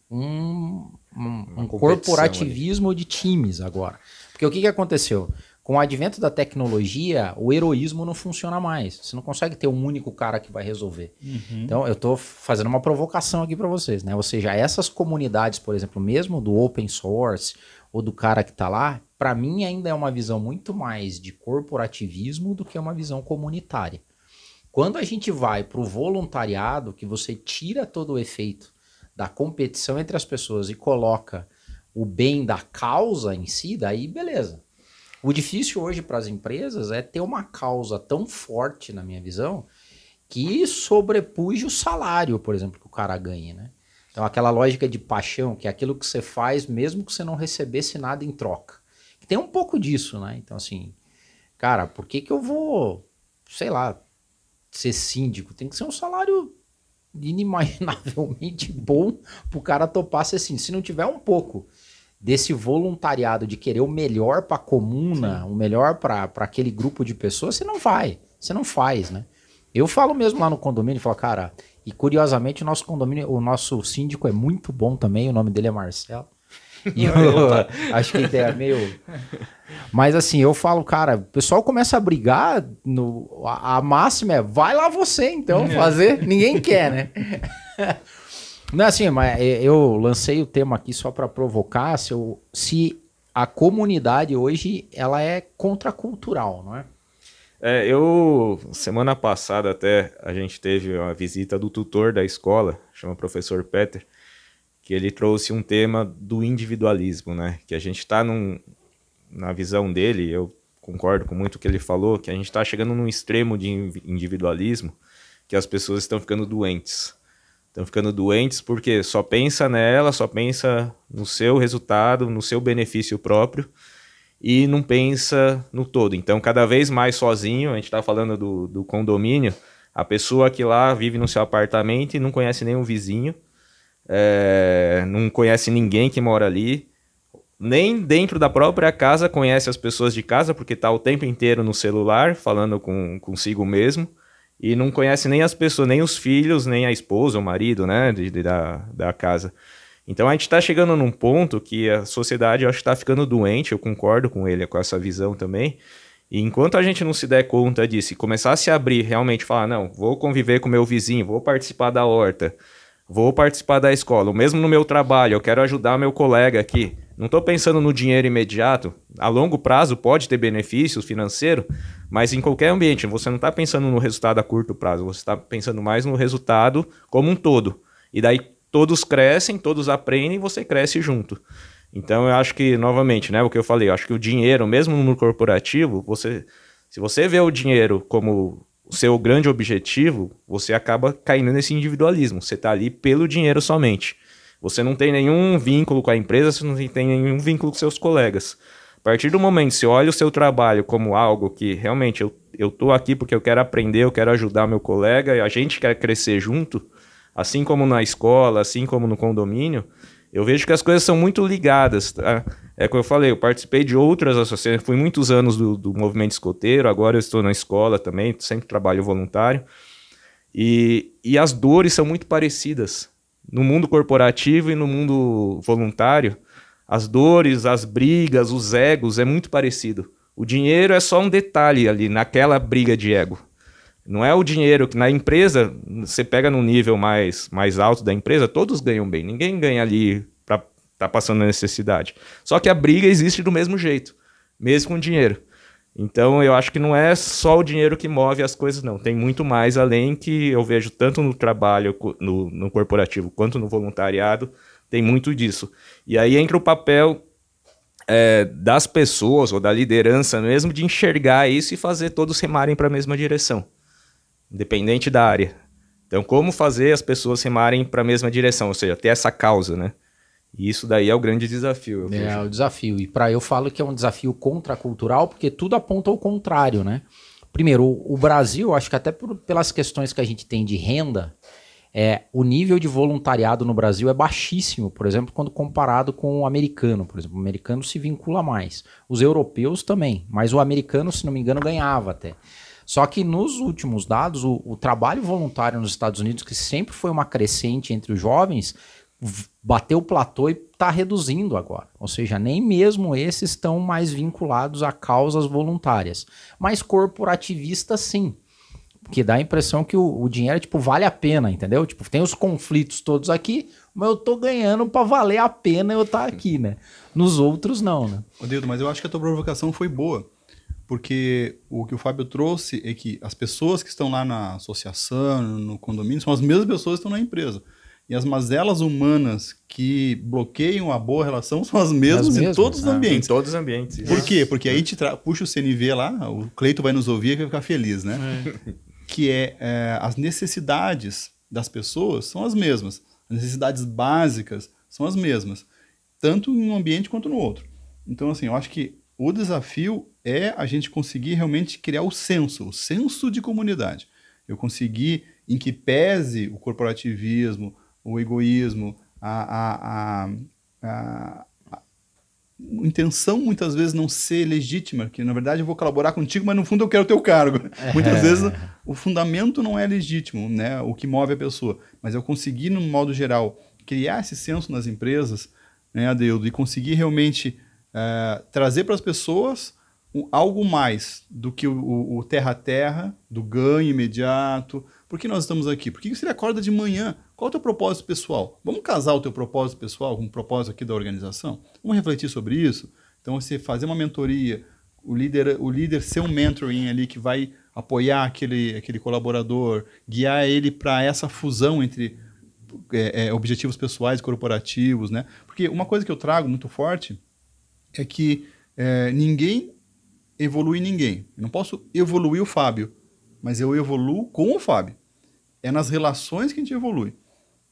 um, um, um corporativismo ali. de times agora. Porque o que, que aconteceu? Com o advento da tecnologia, o heroísmo não funciona mais. Você não consegue ter um único cara que vai resolver. Uhum. Então, eu estou fazendo uma provocação aqui para vocês, né? Ou seja, essas comunidades, por exemplo, mesmo do open source ou do cara que está lá, para mim ainda é uma visão muito mais de corporativismo do que uma visão comunitária. Quando a gente vai para o voluntariado, que você tira todo o efeito da competição entre as pessoas e coloca o bem da causa em si, daí beleza. O difícil hoje para as empresas é ter uma causa tão forte, na minha visão, que sobrepuja o salário, por exemplo, que o cara ganha, né? Então, aquela lógica de paixão, que é aquilo que você faz mesmo que você não recebesse nada em troca. Tem um pouco disso, né? Então, assim, cara, por que que eu vou, sei lá, ser síndico, tem que ser um salário inimaginavelmente bom para o cara topar ser síndico. Se não tiver um pouco desse voluntariado de querer o melhor para a comuna, Sim. o melhor para aquele grupo de pessoas, você não vai, você não faz, né? Eu falo mesmo lá no condomínio, falo, cara, e curiosamente o nosso condomínio, o nosso síndico é muito bom também, o nome dele é Marcelo. Eu, acho que é meio. Mas assim, eu falo, cara, o pessoal começa a brigar, no, a, a máxima é vai lá você, então, é. fazer. Ninguém quer, né? Não, assim, mas eu lancei o tema aqui só para provocar se, eu, se a comunidade hoje ela é contracultural, não é? É, eu semana passada até a gente teve uma visita do tutor da escola, chama professor Peter que ele trouxe um tema do individualismo, né? Que a gente está na visão dele, eu concordo com muito o que ele falou, que a gente está chegando num extremo de individualismo que as pessoas estão ficando doentes. Estão ficando doentes porque só pensa nela, só pensa no seu resultado, no seu benefício próprio e não pensa no todo. Então, cada vez mais sozinho, a gente está falando do, do condomínio, a pessoa que lá vive no seu apartamento e não conhece nenhum vizinho, é, não conhece ninguém que mora ali, nem dentro da própria casa conhece as pessoas de casa, porque está o tempo inteiro no celular, falando com consigo mesmo, e não conhece nem as pessoas, nem os filhos, nem a esposa, o marido, né, de, de da, da casa. Então a gente está chegando num ponto que a sociedade, eu acho que está ficando doente, eu concordo com ele, com essa visão também. E enquanto a gente não se der conta disso e começar a se abrir, realmente falar, não, vou conviver com meu vizinho, vou participar da horta, vou participar da escola. Mesmo no meu trabalho, eu quero ajudar meu colega aqui. Não estou pensando no dinheiro imediato. A longo prazo pode ter benefícios financeiros, mas em qualquer ambiente, você não está pensando no resultado a curto prazo, você está pensando mais no resultado como um todo. E daí todos crescem, todos aprendem e você cresce junto. Então eu acho que, novamente, né, o que eu falei, eu acho que o dinheiro, mesmo no corporativo, você, se você vê o dinheiro como o seu grande objetivo, você acaba caindo nesse individualismo. Você está ali pelo dinheiro somente. Você não tem nenhum vínculo com a empresa, você não tem nenhum vínculo com seus colegas. A partir do momento que você olha o seu trabalho como algo que realmente eu, eu tô aqui porque eu quero aprender, eu quero ajudar meu colega, e a gente quer crescer junto, assim como na escola, assim como no condomínio, eu vejo que as coisas são muito ligadas. Tá? É como eu falei, eu participei de outras associações, fui muitos anos do, do movimento escoteiro, agora eu estou na escola também, sempre trabalho voluntário. E, e as dores são muito parecidas. No mundo corporativo e no mundo voluntário, as dores, as brigas, os egos é muito parecido. O dinheiro é só um detalhe ali naquela briga de ego. Não é o dinheiro que na empresa, você pega no nível mais, mais alto da empresa, todos ganham bem. Ninguém ganha ali para tá passando necessidade. Só que a briga existe do mesmo jeito, mesmo com dinheiro. Então eu acho que não é só o dinheiro que move as coisas, não. Tem muito mais além que eu vejo tanto no trabalho, no, no corporativo, quanto no voluntariado. Tem muito disso. E aí entra o papel é, das pessoas ou da liderança mesmo de enxergar isso e fazer todos remarem para a mesma direção independente da área. Então, como fazer as pessoas remarem para a mesma direção, ou seja, ter essa causa, né? E isso daí é o grande desafio. é vejo. o desafio. E para eu falo que é um desafio contracultural, porque tudo aponta ao contrário, né? Primeiro, o, Brasil, acho que até por, pelas questões que a gente tem de renda, é, o nível de voluntariado no Brasil é baixíssimo, por exemplo, quando comparado com o americano. Por exemplo, o americano se vincula mais. Os europeus também, mas o americano, se não me engano, ganhava até. Só que nos últimos dados, o, o trabalho voluntário nos Estados Unidos, que sempre foi uma crescente entre os jovens, bateu o platô e está reduzindo agora. Ou seja, nem mesmo esses estão mais vinculados a causas voluntárias. Mas corporativistas, sim. Porque dá a impressão que o, o, dinheiro, tipo, vale a pena, entendeu? Tipo, tem os conflitos todos aqui, mas eu tô ganhando para valer a pena eu estar tá aqui, né? Nos outros, não, né? Odildo, mas eu acho que a tua provocação foi boa porque o que o Fábio trouxe é que as pessoas que estão lá na associação, no condomínio, são as mesmas pessoas que estão na empresa. E as mazelas humanas que bloqueiam a boa relação são as mesmas, as mesmas em todos os ah, ambientes. Em todos os ambientes. Por quê? Porque aí a gente puxa o CNV lá, o Cleito vai nos ouvir e vai ficar feliz, né? É. Que é, é, as necessidades das pessoas são as mesmas. As necessidades básicas são as mesmas. Tanto em um ambiente quanto no outro. Então, assim, eu acho que o desafio é a gente conseguir realmente criar o senso, o senso de comunidade. Eu conseguir, em que pese o corporativismo, o egoísmo, a, a, a, a intenção muitas vezes não ser legítima, que na verdade eu vou colaborar contigo, mas no fundo eu quero o teu cargo. É. Muitas vezes o fundamento não é legítimo, né? o que move a pessoa. Mas eu conseguir, no modo geral, criar esse senso nas empresas, né, Adeudo, e conseguir realmente é, trazer para as pessoas um, algo mais do que o, o, terra a terra, do ganho imediato. Por que nós estamos aqui? Por que você acorda de manhã? Qual é o teu propósito pessoal? Vamos casar o teu propósito pessoal com o propósito aqui da organização? Vamos refletir sobre isso? Então, você fazer uma mentoria, o líder, o líder ser um mentoring ali que vai apoiar aquele, aquele colaborador, guiar ele para essa fusão entre é, é, objetivos pessoais e corporativos, né? Porque uma coisa que eu trago muito forte é que é, ninguém evolui ninguém. Eu não posso evoluir o Fábio, mas eu evoluo com o Fábio. É nas relações que a gente evolui.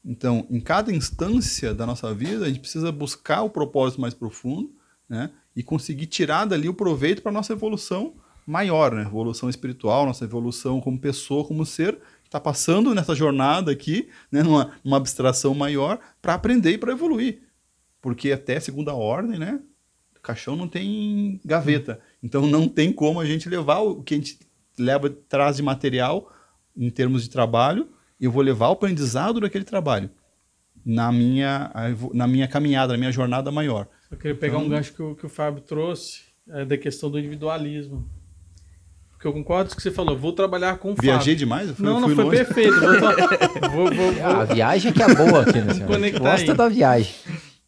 Então, em cada instância da nossa vida, a gente precisa buscar o propósito mais profundo, né? E conseguir tirar dali o proveito para nossa evolução maior, né? Evolução espiritual, nossa evolução como pessoa, como ser, que está passando nessa jornada aqui, né? Numa, numa abstração maior, para aprender e para evoluir. Porque até segunda ordem, né? Caixão não tem gaveta. Então não tem como a gente levar o que a gente leva, traz de material em termos de trabalho, e eu vou levar o aprendizado daquele trabalho na minha, na minha caminhada, na minha jornada maior. Eu queria pegar então, um gancho que o, que o Fábio trouxe, é, da questão do individualismo. porque eu concordo com o que você falou. Vou trabalhar com o Viajei demais? Fui, não, não, foi longe. perfeito. Vou, vou, vou, a viagem que é boa aqui, né? Gosta aí. da viagem.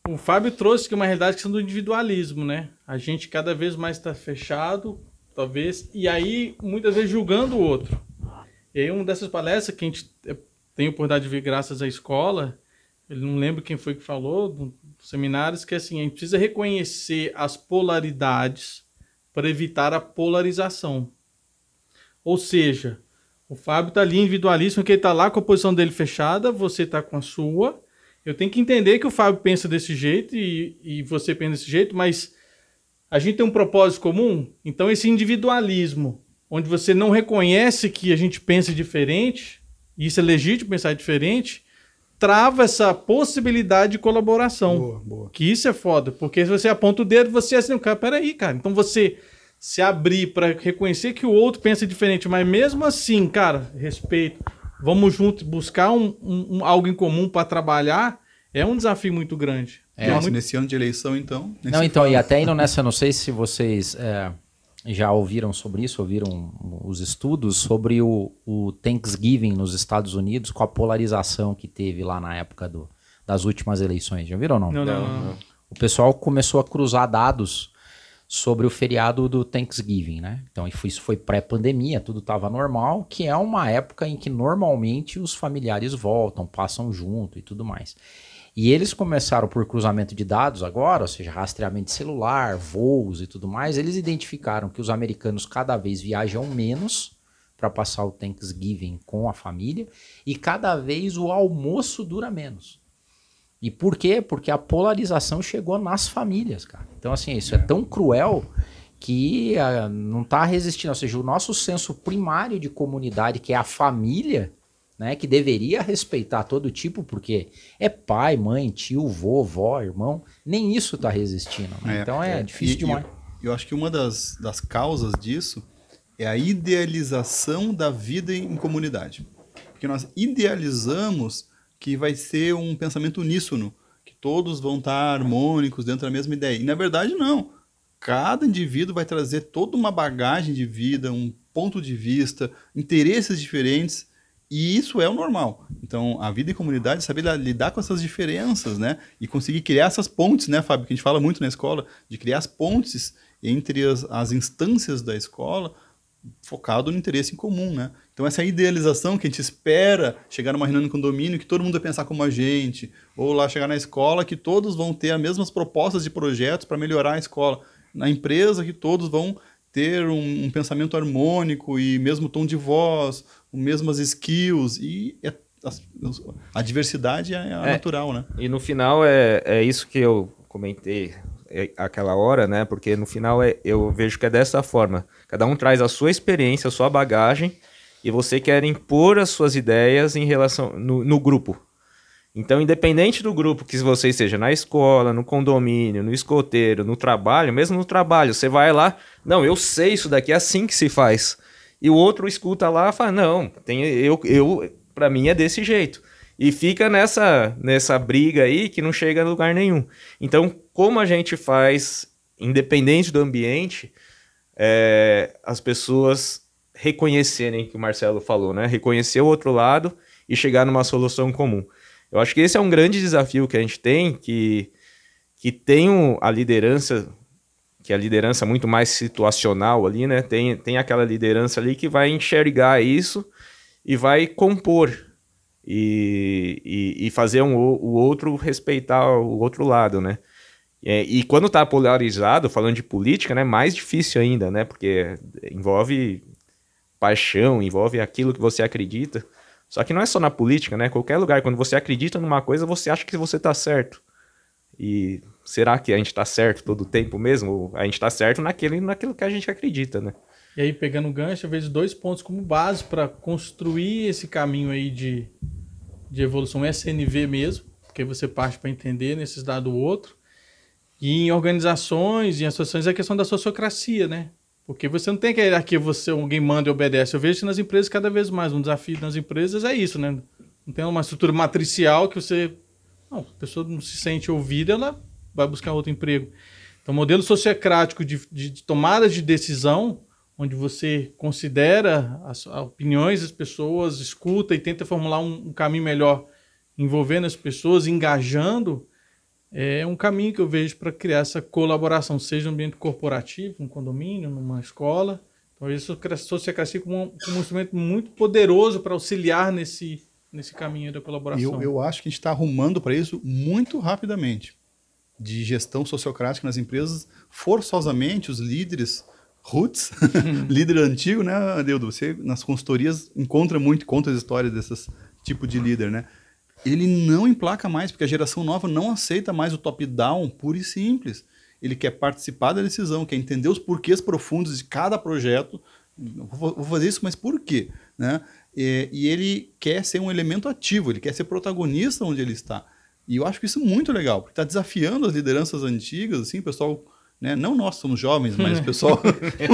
O Fábio trouxe que uma realidade questão do individualismo, né? A gente cada vez mais está fechado, talvez, e aí muitas vezes julgando o outro. E aí uma dessas palestras que a gente eh, tem a oportunidade de ver graças à escola, ele não lembro quem foi que falou, dos seminários, que assim, a gente precisa reconhecer as polaridades para evitar a polarização. Ou seja, o Fábio está ali individualista, porque ele está lá com a posição dele fechada, você está com a sua. Eu tenho que entender que o Fábio pensa desse jeito e, e você pensa desse jeito, mas a gente tem um propósito comum. Então, esse individualismo, onde você não reconhece que a gente pensa diferente, e isso é legítimo pensar diferente, trava essa possibilidade de colaboração. Boa, boa. Que isso é foda, porque se você aponta o dedo, você é assim, cara, peraí, cara. Então você se abrir para reconhecer que o outro pensa diferente, mas mesmo assim, cara, respeito, vamos juntos buscar um, um, um algo em comum para trabalhar, é um desafio muito grande. É, Nossa, muito... nesse ano de eleição, então. Não, então, fala. e até indo nessa, não sei se vocês é, já ouviram sobre isso, ouviram os estudos sobre o, o, Thanksgiving nos Estados Unidos, com a polarização que teve lá na época do, das últimas eleições. Já viram ou não? Não, não, não? O pessoal começou a cruzar dados sobre o feriado do Thanksgiving, né? Então isso foi pré-pandemia, tudo estava normal, que é uma época em que normalmente os familiares voltam, passam junto e tudo mais. E eles começaram por cruzamento de dados agora, ou seja, rastreamento celular, voos e tudo mais, eles identificaram que os americanos cada vez viajam menos para passar o Thanksgiving com a família e cada vez o almoço dura menos. E por quê? Porque a polarização chegou nas famílias, cara. Então, assim, isso é, é tão cruel que uh, não está resistindo. Ou seja, o nosso senso primário de comunidade, que é a família, né, que deveria respeitar todo tipo, porque é pai, mãe, tio, vô, vó, irmão, nem isso está resistindo. Né? É, então é, é difícil e, demais. Eu, eu, acho que uma das, das causas disso é a idealização da vida em comunidade. Porque nós idealizamos que vai ser um pensamento uníssono, que todos vão estar harmônicos dentro da mesma ideia. E na verdade, não. Cada indivíduo vai trazer toda uma bagagem de vida, um ponto de vista, interesses diferentes, e isso é o normal. Então, a vida em comunidade é saber lidar com essas diferenças, né? E conseguir criar essas pontes, né, Fábio? Que a gente fala muito na escola, de criar as pontes entre as, as instâncias da escola, focado no interesse em comum, né? Então, essa idealização que a gente espera chegar numa reunião de condomínio, que todo mundo vai pensar como a gente, ou lá chegar na escola, que todos vão ter as mesmas propostas de projetos para melhorar a escola. Na empresa, que todos vão ter um, um, pensamento harmônico e mesmo tom de voz, as mesmas skills, e é, a, a, diversidade é, é, natural, né? E no final é, é isso que eu comentei é, aquela hora, né? Porque no final é, eu vejo que é dessa forma. Cada um traz a sua experiência, a sua bagagem, e você quer impor as suas ideias em relação no, no grupo. Então, independente do grupo que você esteja na escola, no condomínio, no escoteiro, no trabalho, mesmo no trabalho, você vai lá, não, eu sei isso daqui, é assim que se faz. E o outro escuta lá fala, não, tem, eu, eu para mim é desse jeito. E fica nessa, nessa briga aí que não chega a lugar nenhum. Então, como a gente faz, independente do ambiente, é, as pessoas reconhecerem que o Marcelo falou, né? Reconhecer o outro lado e chegar numa solução comum. Eu acho que esse é um grande desafio que a gente tem, que, que tem a liderança, que é a liderança muito mais situacional ali, né? Tem, tem aquela liderança ali que vai enxergar isso e vai compor e, e, e fazer um, o outro respeitar o outro lado, né? É, e quando está polarizado, falando de política, né, mais difícil ainda, né? Porque envolve paixão, envolve aquilo que você acredita. Só que não é só na política, né? Qualquer lugar, quando você acredita numa coisa, você acha que você está certo. E será que a gente está certo todo o tempo mesmo? A gente está certo naquele, naquilo que a gente acredita, né? E aí, pegando o gancho, eu vejo dois pontos como base para construir esse caminho aí de, de evolução SNV mesmo, porque você parte para entender necessidade do outro. E em organizações, em associações, é a questão da sociocracia, né? Porque você não tem que aqui você alguém manda e obedece. Eu vejo isso nas empresas cada vez mais. Um desafio nas empresas é isso, né? Não tem uma estrutura matricial que você. Não, a pessoa não se sente ouvida, ela vai buscar outro emprego. Então, modelo sociocrático de, de, de de decisão, onde você considera as, as opiniões das pessoas, escuta e tenta formular um, um caminho melhor, envolvendo as pessoas, engajando, é um caminho que eu vejo para criar essa colaboração, seja no ambiente corporativo, no condomínio, numa escola. Então, isso a sociocracia como um, como um instrumento muito poderoso para auxiliar nesse, nesse caminho da colaboração. Eu, eu acho que a gente está arrumando para isso muito rapidamente. De gestão sociocrática nas empresas, forçosamente os líderes roots, líder antigo, né, Deudo? Você nas consultorias encontra muito, conta as histórias desses tipo de líder, né? Ele não emplaca mais, porque a geração nova não aceita mais o top-down puro e simples. Ele quer participar da decisão, quer entender os porquês profundos de cada projeto. Vou fazer isso, mas por quê? Né? E, e ele quer ser um elemento ativo, ele quer ser protagonista onde ele está. E eu acho que isso é muito legal, porque está desafiando as lideranças antigas, assim, o pessoal né? não nós somos jovens, mas o pessoal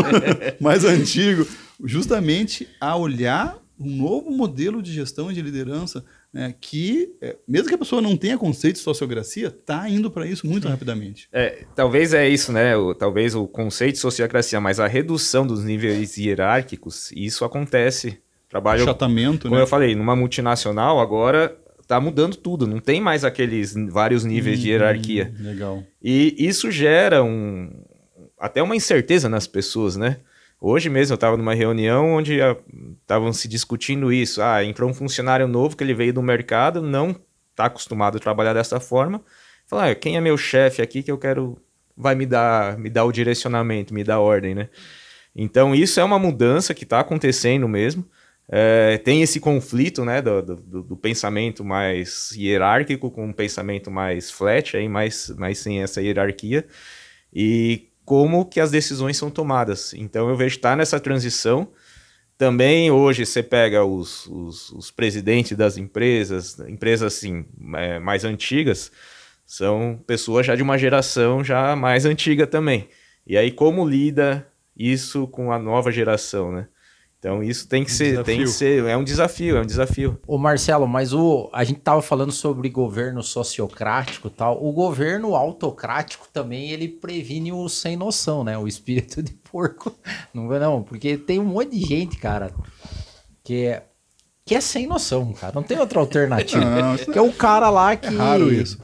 mais antigo, justamente a olhar um novo modelo de gestão e de liderança né, que, é, mesmo que a pessoa não tenha conceito de sociocracia, está indo para isso muito rapidamente. É, talvez é isso, né? O, talvez o conceito de sociocracia, mas a redução dos níveis hierárquicos, isso acontece. Trabalho, Chatamento, como né? eu falei, numa multinacional, agora tá mudando tudo, não tem mais aqueles vários níveis hum, de hierarquia. Legal. E isso gera um até uma incerteza nas pessoas, né? Hoje mesmo eu estava numa reunião onde estavam se discutindo isso. Ah, entrou um funcionário novo que ele veio do mercado, não está acostumado a trabalhar dessa forma. Falar, ah, quem é meu chefe aqui que eu quero vai me dar me dar o direcionamento, me dar ordem, né? Então isso é uma mudança que está acontecendo mesmo. É, tem esse conflito né, do, do, do, pensamento mais hierárquico com um pensamento mais flat, aí, mais, mais sem essa hierarquia, e como que as decisões são tomadas. Então eu vejo estar tá nessa transição. Também hoje você pega os, os, os presidentes das empresas, empresas assim, é, mais antigas, são pessoas já de uma geração já mais antiga também. E aí como lida isso com a nova geração, né? Então isso tem que um ser, desafio. tem que ser, é um desafio, é um desafio. Ô Marcelo, mas o a gente tava falando sobre governo sociocrático, tal. O governo autocrático também ele previne o sem noção, né? O espírito de porco. Não não, porque tem um monte de gente, cara, que é que é sem noção, cara. Não tem outra alternativa. Não, que é o cara lá que é raro isso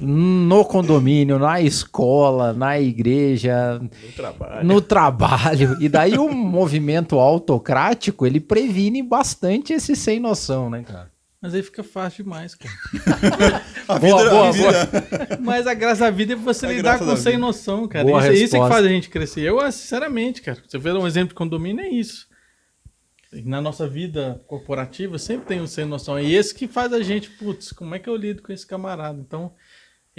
no condomínio, na escola, na igreja, no trabalho. No trabalho. E daí o movimento autocrático, ele previne bastante esse sem noção, né, cara? Mas aí fica fácil demais, cara. a vida, boa, boa, a vida. boa. Mas a graça da vida é você a lidar com sem noção, cara. Boa isso, isso é que faz a gente crescer. Eu, sinceramente, cara, você vê um exemplo de condomínio, é isso. Na nossa vida corporativa sempre tem um sem noção. E esse que faz a gente, putz, como é que eu lido com esse camarada? Então,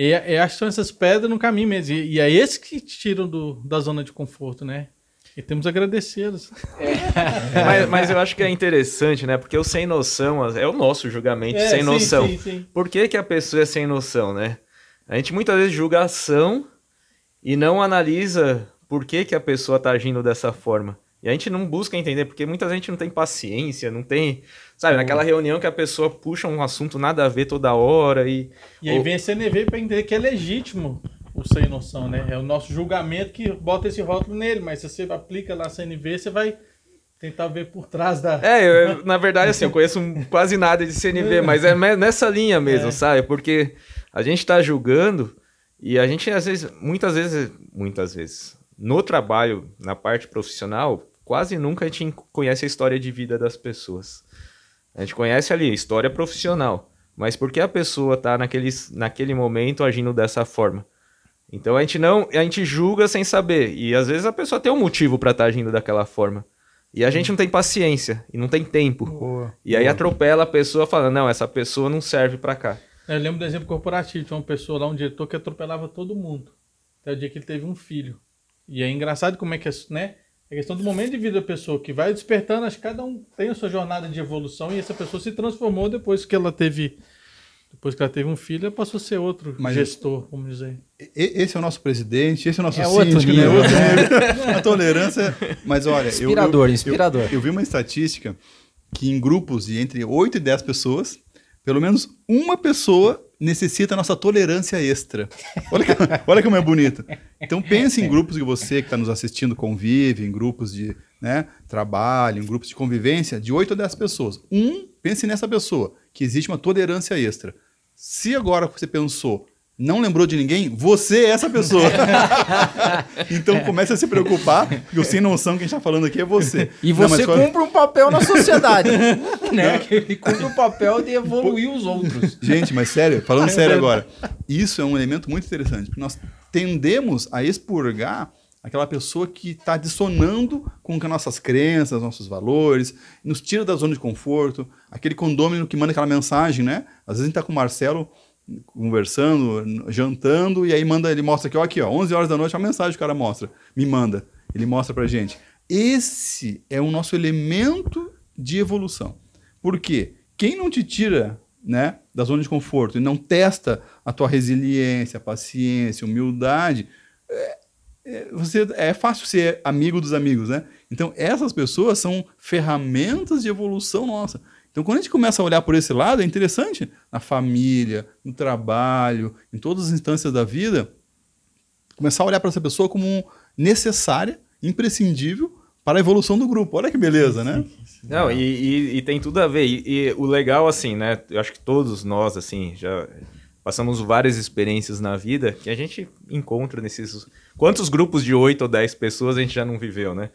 e, e acho que são essas pedras no caminho mesmo. E, e é esses que te tiram do, da zona de conforto, né? E temos a agradecê-los. É. mas, mas, eu acho que é interessante, né? Porque o sem noção é o nosso julgamento é, sem sim, noção. Sim, sim. Por que, que a pessoa é sem noção, né? A gente muitas vezes julga a ação e não analisa por que, que a pessoa está agindo dessa forma. E a gente não busca entender, porque muita gente não tem paciência, não tem. Sabe, uhum. naquela reunião que a pessoa puxa um assunto nada a ver toda hora e. E aí ou... vem a CNV para entender que é legítimo o sem noção, né? É o nosso julgamento que bota esse rótulo nele, mas se você aplica lá a CNV, você vai tentar ver por trás da. É, eu, na verdade, assim, eu conheço quase nada de CNV, mas é nessa linha mesmo, é. sabe? Porque a gente está julgando e a gente, às vezes, muitas vezes, muitas vezes, no trabalho, na parte profissional, quase nunca a gente conhece a história de vida das pessoas. A gente conhece ali, história profissional. Mas por que a pessoa está naquele, naquele momento agindo dessa forma? Então a gente não, a gente julga sem saber. E às vezes a pessoa tem um motivo para estar tá agindo daquela forma. E a gente não tem paciência e não tem tempo. Boa, e aí boa. atropela a pessoa falando: "Não, essa pessoa não serve para cá". Eu lembro do exemplo corporativo, tinha uma pessoa lá, um diretor que atropelava todo mundo. Até o dia que ele teve um filho. E é engraçado como é que, né? É questão do momento de vida da pessoa, que vai despertando, acho que cada um tem a sua jornada de evolução e essa pessoa se transformou depois que ela teve. Depois que ela teve um filho, ela passou a ser outro Mas gestor, vamos dizer. Esse é o nosso presidente, esse é o nosso é síndico, né? Outro nível. a tolerância. Mas olha. Inspirador, eu, eu, inspirador. Eu, eu, vi uma estatística que em grupos de entre 8 e 10 pessoas, pelo menos uma pessoa necessita nossa tolerância extra. Olha, que, olha como é bonito. Então pense em grupos que você que está nos assistindo convive, em grupos de né, trabalho, em grupos de convivência, de 8 a 10 pessoas. Um, pense nessa pessoa, que existe uma tolerância extra. Se agora você pensou, não lembrou de ninguém, você é essa pessoa. então comece a se preocupar, porque o sem noção que a gente está falando aqui é você. E você não, cumpre um papel na sociedade. né? Ele cumpre o um papel de evoluir os outros. Gente, mas sério, falando sério agora, isso é um elemento muito interessante, porque nós tendemos a expurgar aquela pessoa que está dissonando com as nossas crenças, nossos valores, nos tira da zona de conforto, aquele condômino que manda aquela mensagem, né? Às vezes a gente está com o Marcelo conversando, jantando, e aí manda, ele mostra aqui, ó, aqui, ó, 11 horas da noite, a mensagem o cara mostra, me manda, ele mostra pra gente. Esse é o nosso elemento de evolução. Por quê? Quem não te tira né, da zona de conforto e não testa a tua resiliência, paciência, humildade, é, é, você, é fácil ser amigo dos amigos, né? Então, essas pessoas são ferramentas de evolução nossa. Então, quando a gente começa a olhar por esse lado, é interessante, na família, no trabalho, em todas as instâncias da vida, começar a olhar para essa pessoa como necessária, imprescindível para a evolução do grupo. Olha que beleza, né? Não, e, e, e tem tudo a ver. E, e, o legal, assim, né? Eu acho que todos nós, assim, já passamos várias experiências na vida que a gente encontra nesses. Quantos grupos de 8 ou 10 pessoas a gente já não viveu, né?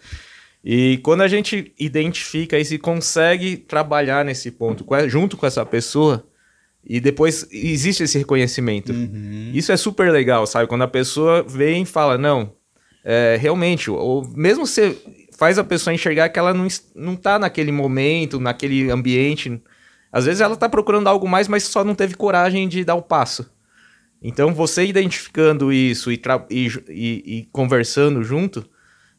E quando a gente identifica e se consegue trabalhar nesse ponto junto com essa pessoa, e depois existe esse reconhecimento. Uhum. Isso é super legal, sabe? Quando a pessoa vem e fala, não, é, realmente, ou mesmo você faz a pessoa enxergar que ela não, não tá naquele momento, naquele ambiente. Às vezes ela tá procurando algo mais, mas só não teve coragem de dar o passo. Então, você identificando isso e, e, e, e conversando junto,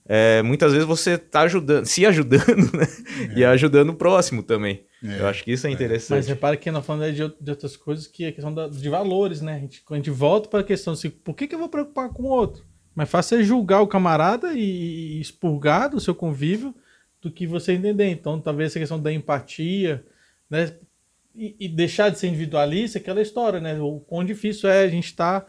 é, muitas vezes você está ajudando, se ajudando, né? É. E ajudando o próximo também. É. Eu acho que isso é, é. interessante. Mas repara que nós falamos de, de outras coisas que é a questão da, de valores, né? A gente, quando a gente volta para a questão assim, por que, que eu vou preocupar com o outro? Mas fácil é julgar o camarada e, e expurgar do seu convívio do que você entender. Então, talvez essa questão da empatia, né? E, e deixar de ser individualista, aquela história, né? O quão difícil é a gente estar tá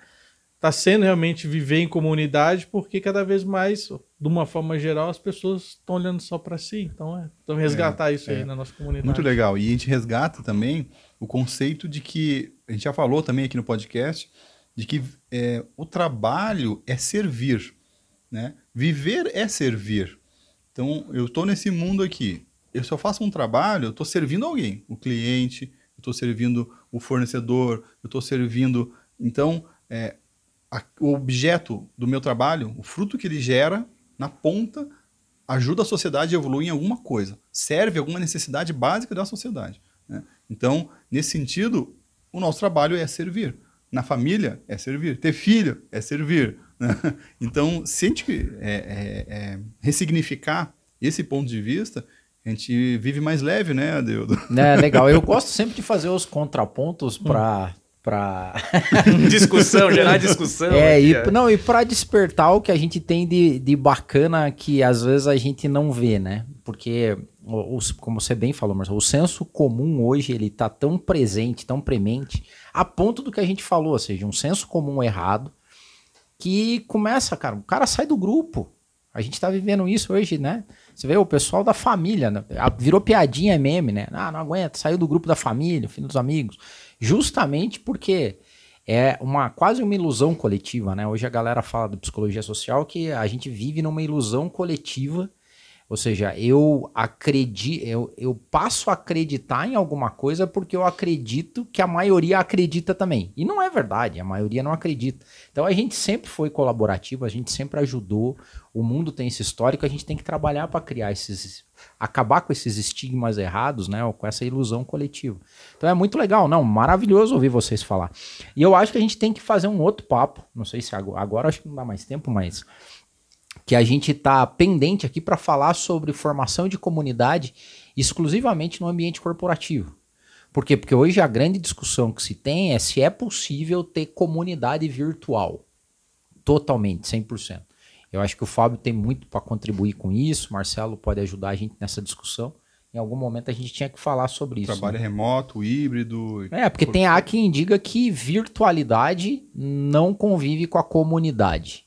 está sendo realmente viver em comunidade, porque cada vez mais, de uma forma geral, as pessoas estão olhando só para si. Então, é, então resgatar é, isso é. aí na nossa comunidade. Muito legal. E a gente resgata também o conceito de que, a gente já falou também aqui no podcast, de que é, o trabalho é servir. Né? Viver é servir. Então, eu estou nesse mundo aqui. Eu só faço um trabalho, eu estou servindo alguém, o cliente, eu estou servindo o fornecedor, eu estou servindo. Então, é, a, o objeto do meu trabalho, o fruto que ele gera, na ponta, ajuda a sociedade a evoluir em alguma coisa, serve alguma necessidade básica da sociedade. Né? Então, nesse sentido, o nosso trabalho é servir. Na família é servir. Ter filho é servir. Né? Então, se a gente é, é, é, ressignificar esse ponto de vista, a gente vive mais leve, né, Adeudo? É, legal. Eu gosto sempre de fazer os contrapontos para para discussão, gerar discussão. É, e, é. não, e para despertar o que a gente tem de, de bacana que às vezes a gente não vê, né? Porque, os, como você bem falou, Marcelo, o senso comum hoje ele tá tão presente, tão premente, a ponto do que a gente falou, ou seja, um senso comum errado que começa, cara, o cara sai do grupo. A gente tá vivendo isso hoje, né? Você vê o pessoal da família, né? virou piadinha, meme, né? Ah, não aguenta, saiu do grupo da família, filho dos amigos justamente porque é uma quase uma ilusão coletiva, né? Hoje a galera fala de psicologia social que a gente vive numa ilusão coletiva ou seja, eu acredito, eu, eu passo a acreditar em alguma coisa porque eu acredito que a maioria acredita também. E não é verdade, a maioria não acredita. Então a gente sempre foi colaborativo, a gente sempre ajudou. O mundo tem esse histórico, a gente tem que trabalhar para criar esses acabar com esses estigmas errados, né, com essa ilusão coletiva. Então é muito legal, não, maravilhoso ouvir vocês falar. E eu acho que a gente tem que fazer um outro papo, não sei se agora, agora acho que não dá mais tempo, mas que a gente está pendente aqui para falar sobre formação de comunidade exclusivamente no ambiente corporativo. Por quê? Porque hoje a grande discussão que se tem é se é possível ter comunidade virtual. Totalmente, 100%. Eu acho que o Fábio tem muito para contribuir com isso, Marcelo pode ajudar a gente nessa discussão. Em algum momento a gente tinha que falar sobre isso. Trabalho né? remoto, híbrido. É, porque tem há quem diga que virtualidade não convive com a comunidade.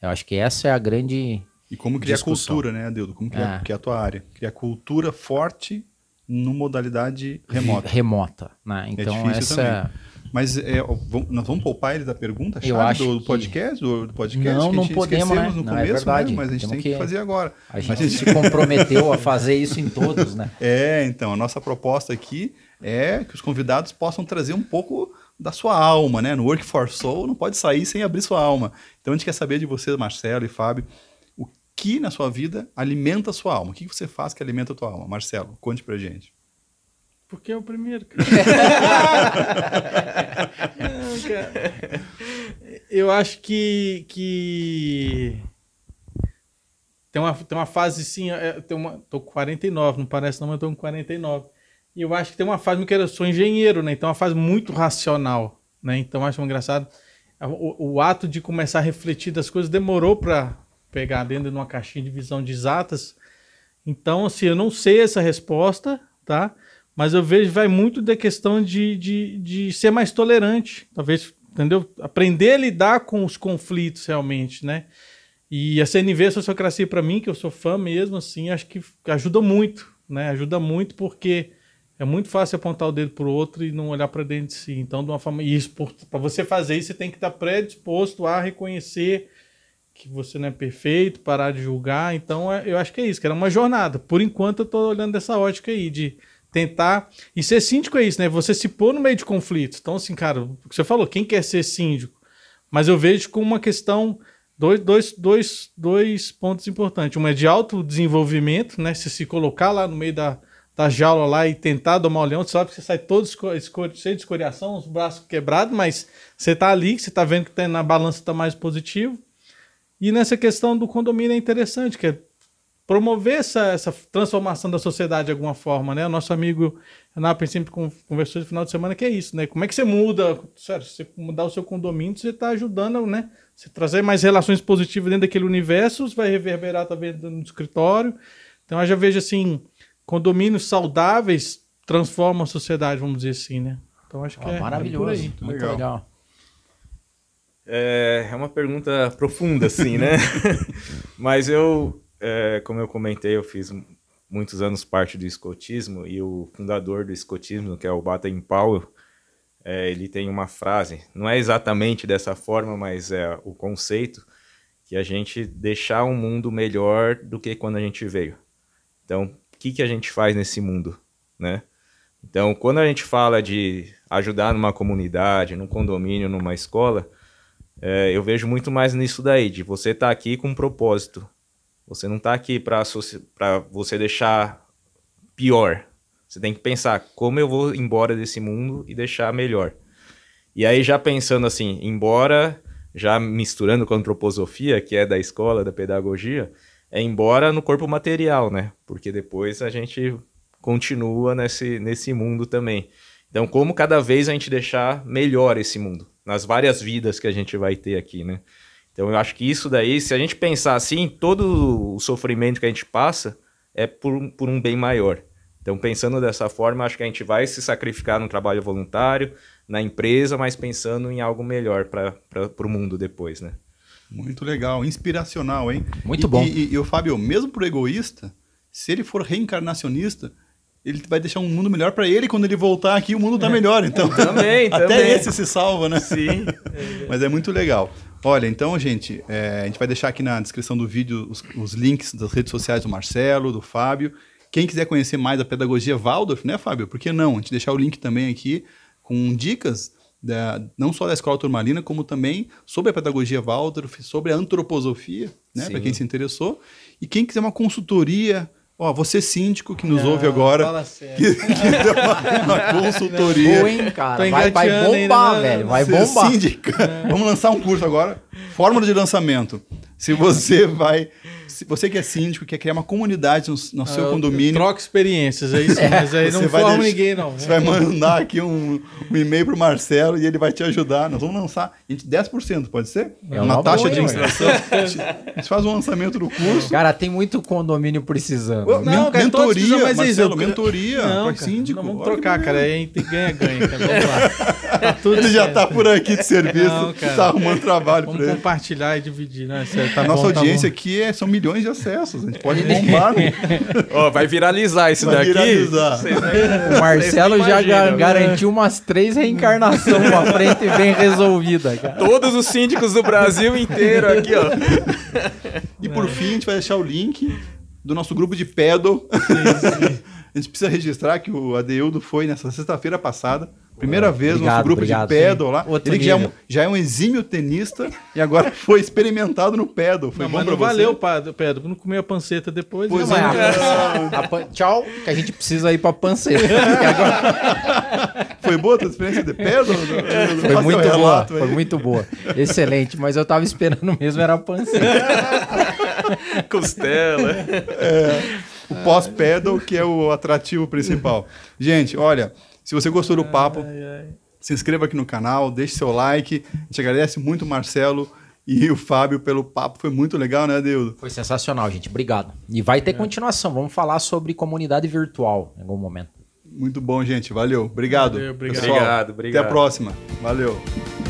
Eu acho que essa é a grande E como criar discussão. cultura, né, Adildo? Como criar, é. que é a tua área? Criar cultura forte no modalidade remota. Remota, né? É então é essa também. Mas é, nós vamos poupar ele da pergunta chave Eu acho do, podcast, do, do podcast? Não, não podemos, né? no não, é começo, é verdade. Né? mas a gente Temos tem que, fazer agora. A gente, a gente se comprometeu a fazer isso em todos, né? É, então, a nossa proposta aqui é que os convidados possam trazer um pouco da sua alma, né? No Work for Soul não pode sair sem abrir sua alma. Então a gente quer saber de vocês, Marcelo e Fábio, o que na sua vida alimenta a sua alma? O que você faz que alimenta a tua alma? Marcelo, conte pra gente. Porque é o primeiro, cara. não, cara. Eu acho que, que tem, uma, tem uma fase sim, é, tem uma, tô com 49, não parece não, mas eu tô com 49. E eu acho que tem uma fase que eu sou engenheiro, né? Então é uma fase muito racional, né? Então acho engraçado o, o ato de começar a refletir das coisas demorou para pegar dentro de uma caixinha de visão de exatas. Então, assim, eu não sei essa resposta, tá? Mas eu vejo vai muito da questão de, de, de ser mais tolerante, talvez, entendeu? Aprender a lidar com os conflitos realmente, né? E a CNV, a Sociocracia, para mim, que eu sou fã mesmo, assim, acho que ajuda muito, né? Ajuda muito porque é muito fácil apontar o dedo para o outro e não olhar para dentro de si. Então, de uma forma. isso, para você fazer isso, você tem que estar predisposto a reconhecer que você não é perfeito, parar de julgar. Então, é, eu acho que é isso, que era uma jornada. Por enquanto, eu estou olhando dessa ótica aí, de tentar. E ser síndico é isso, né? Você se pôr no meio de conflitos. Então, assim, cara, o que você falou, quem quer ser síndico? Mas eu vejo como uma questão. Dois, dois, dois, dois pontos importantes. Um é de autodesenvolvimento, né? Se se colocar lá no meio da, da jaula lá e tentar domar o leão, você sabe que você sai todo cheio de escoriação, os braços quebrados, mas você tá ali, você tá vendo que tá, na balança tá mais positivo. E nessa questão do condomínio é interessante, que é promover essa, essa transformação da sociedade de alguma forma, né? O nosso amigo Renato sempre conversou no final de semana que é isso, né? Como é que você muda, sério, você mudar o seu condomínio, você está ajudando, né? Você trazer mais relações positivas dentro daquele universo, vai reverberar também no escritório. Então eu já vejo assim, condomínios saudáveis transformam a sociedade, vamos dizer assim, né? Então acho que oh, é maravilhoso, é muito legal. legal. É, é uma pergunta profunda, assim, né? Mas eu é, como eu comentei, eu fiz muitos anos parte do escotismo e o fundador do escotismo, que é o Baden Powell, é, ele tem uma frase, não é exatamente dessa forma, mas é o conceito que a gente deixar um mundo melhor do que quando a gente veio. Então, que, que a gente faz nesse mundo, né? Então, quando a gente fala de ajudar numa comunidade, num condomínio, numa escola, é, eu vejo muito mais nisso daí, de você estar tá aqui com um propósito, você não está aqui para você deixar pior. Você tem que pensar como eu vou embora desse mundo e deixar melhor. E aí, já pensando assim, embora, já misturando com a antroposofia, que é da escola, da pedagogia, é embora no corpo material, né? Porque depois a gente continua nesse, nesse mundo também. Então, como cada vez a gente deixar melhor esse mundo, nas várias vidas que a gente vai ter aqui, né? Então eu acho que isso daí, se a gente pensar assim, todo o sofrimento que a gente passa é por, por um bem maior. Então pensando dessa forma, acho que a gente vai se sacrificar no trabalho voluntário, na empresa, mas pensando em algo melhor para o mundo depois, né? Muito legal, inspiracional, hein? Muito e, bom. E, e, o Fábio, mesmo pro egoísta, se ele for reencarnacionista, ele vai deixar um mundo melhor para ele quando ele voltar aqui o mundo tá melhor então também até também. esse se salva né sim mas é muito legal Olha, então, gente, é, a gente vai deixar aqui na descrição do vídeo os, os, links das redes sociais do Marcelo, do Fábio. Quem quiser conhecer mais a pedagogia Waldorf, né, Fábio? Por que não? A gente deixar o link também aqui com dicas da, não só da escola turmalina, como também sobre a pedagogia Waldorf, sobre a antroposofia, né, para quem se interessou. E quem quiser uma consultoria Ó, você síndico que nos ouve agora, fala que, que deu uma, uma consultoria. Boa, hein, cara? Vai, vai bombar, ainda, velho. Vai bombar. Síndica. É. Vamos lançar um curso agora. Fórmula de lançamento. Se você vai se você que é síndico, quer criar uma comunidade no, no seu ah, condomínio. Troca experiências, é isso. É. Mas aí não forma deixar, ninguém, não. Você vai mandar aqui um, um e-mail para o Marcelo e ele vai te ajudar. Nós vamos lançar gente, 10%, pode ser? É uma, uma taxa boa, de administração. a gente faz um lançamento do curso. Cara, tem muito condomínio precisando. Não, cara, mentoria, mas Marcelo, isso. mentoria. Não, cara, síndico. Não, vamos trocar, cara. Aí tem ganha-ganha. Vamos lá. Tá tudo ele já está por aqui de serviço, está arrumando trabalho para ele. Vamos compartilhar e dividir, né? Tá a nossa bom, tá audiência tá aqui é, são milhões de acessos. A gente pode bombar. oh, vai viralizar isso vai daqui. Viralizar. o Marcelo já ga garantiu umas três reencarnações pra frente e bem resolvida, cara. Todos os síndicos do Brasil inteiro aqui, ó. E por fim, a gente vai deixar o link do nosso grupo de pedo. Sim, sim. A gente precisa registrar que o Adeildo foi nessa sexta-feira passada. Primeira vez obrigado, no nosso grupo obrigado, de pedal lá. Outro ele já é, um, já é, um, exímio tenista e agora foi experimentado no pedal. Foi não, bom mas não valeu, pedal. Não comeu a panceta depois. Pois não, é. a, tchau, que a gente precisa ir pra panceta. agora... foi boa a tua experiência de pedal? Foi muito boa, foi muito boa. Excelente, mas eu tava esperando mesmo, era a panceta. Costela. É o pós-pedal, que é o atrativo principal. Gente, olha, se você gostou do papo, se inscreva aqui no canal, deixe seu like. A gente agradece muito o Marcelo e o Fábio pelo papo. Foi muito legal, né, Deudo? Foi sensacional, gente. Obrigado. E vai ter é. continuação. Vamos falar sobre comunidade virtual em algum momento. Muito bom, gente. Valeu. Obrigado. Valeu, obrigado. Pessoal, obrigado, obrigado. Até a próxima. Valeu.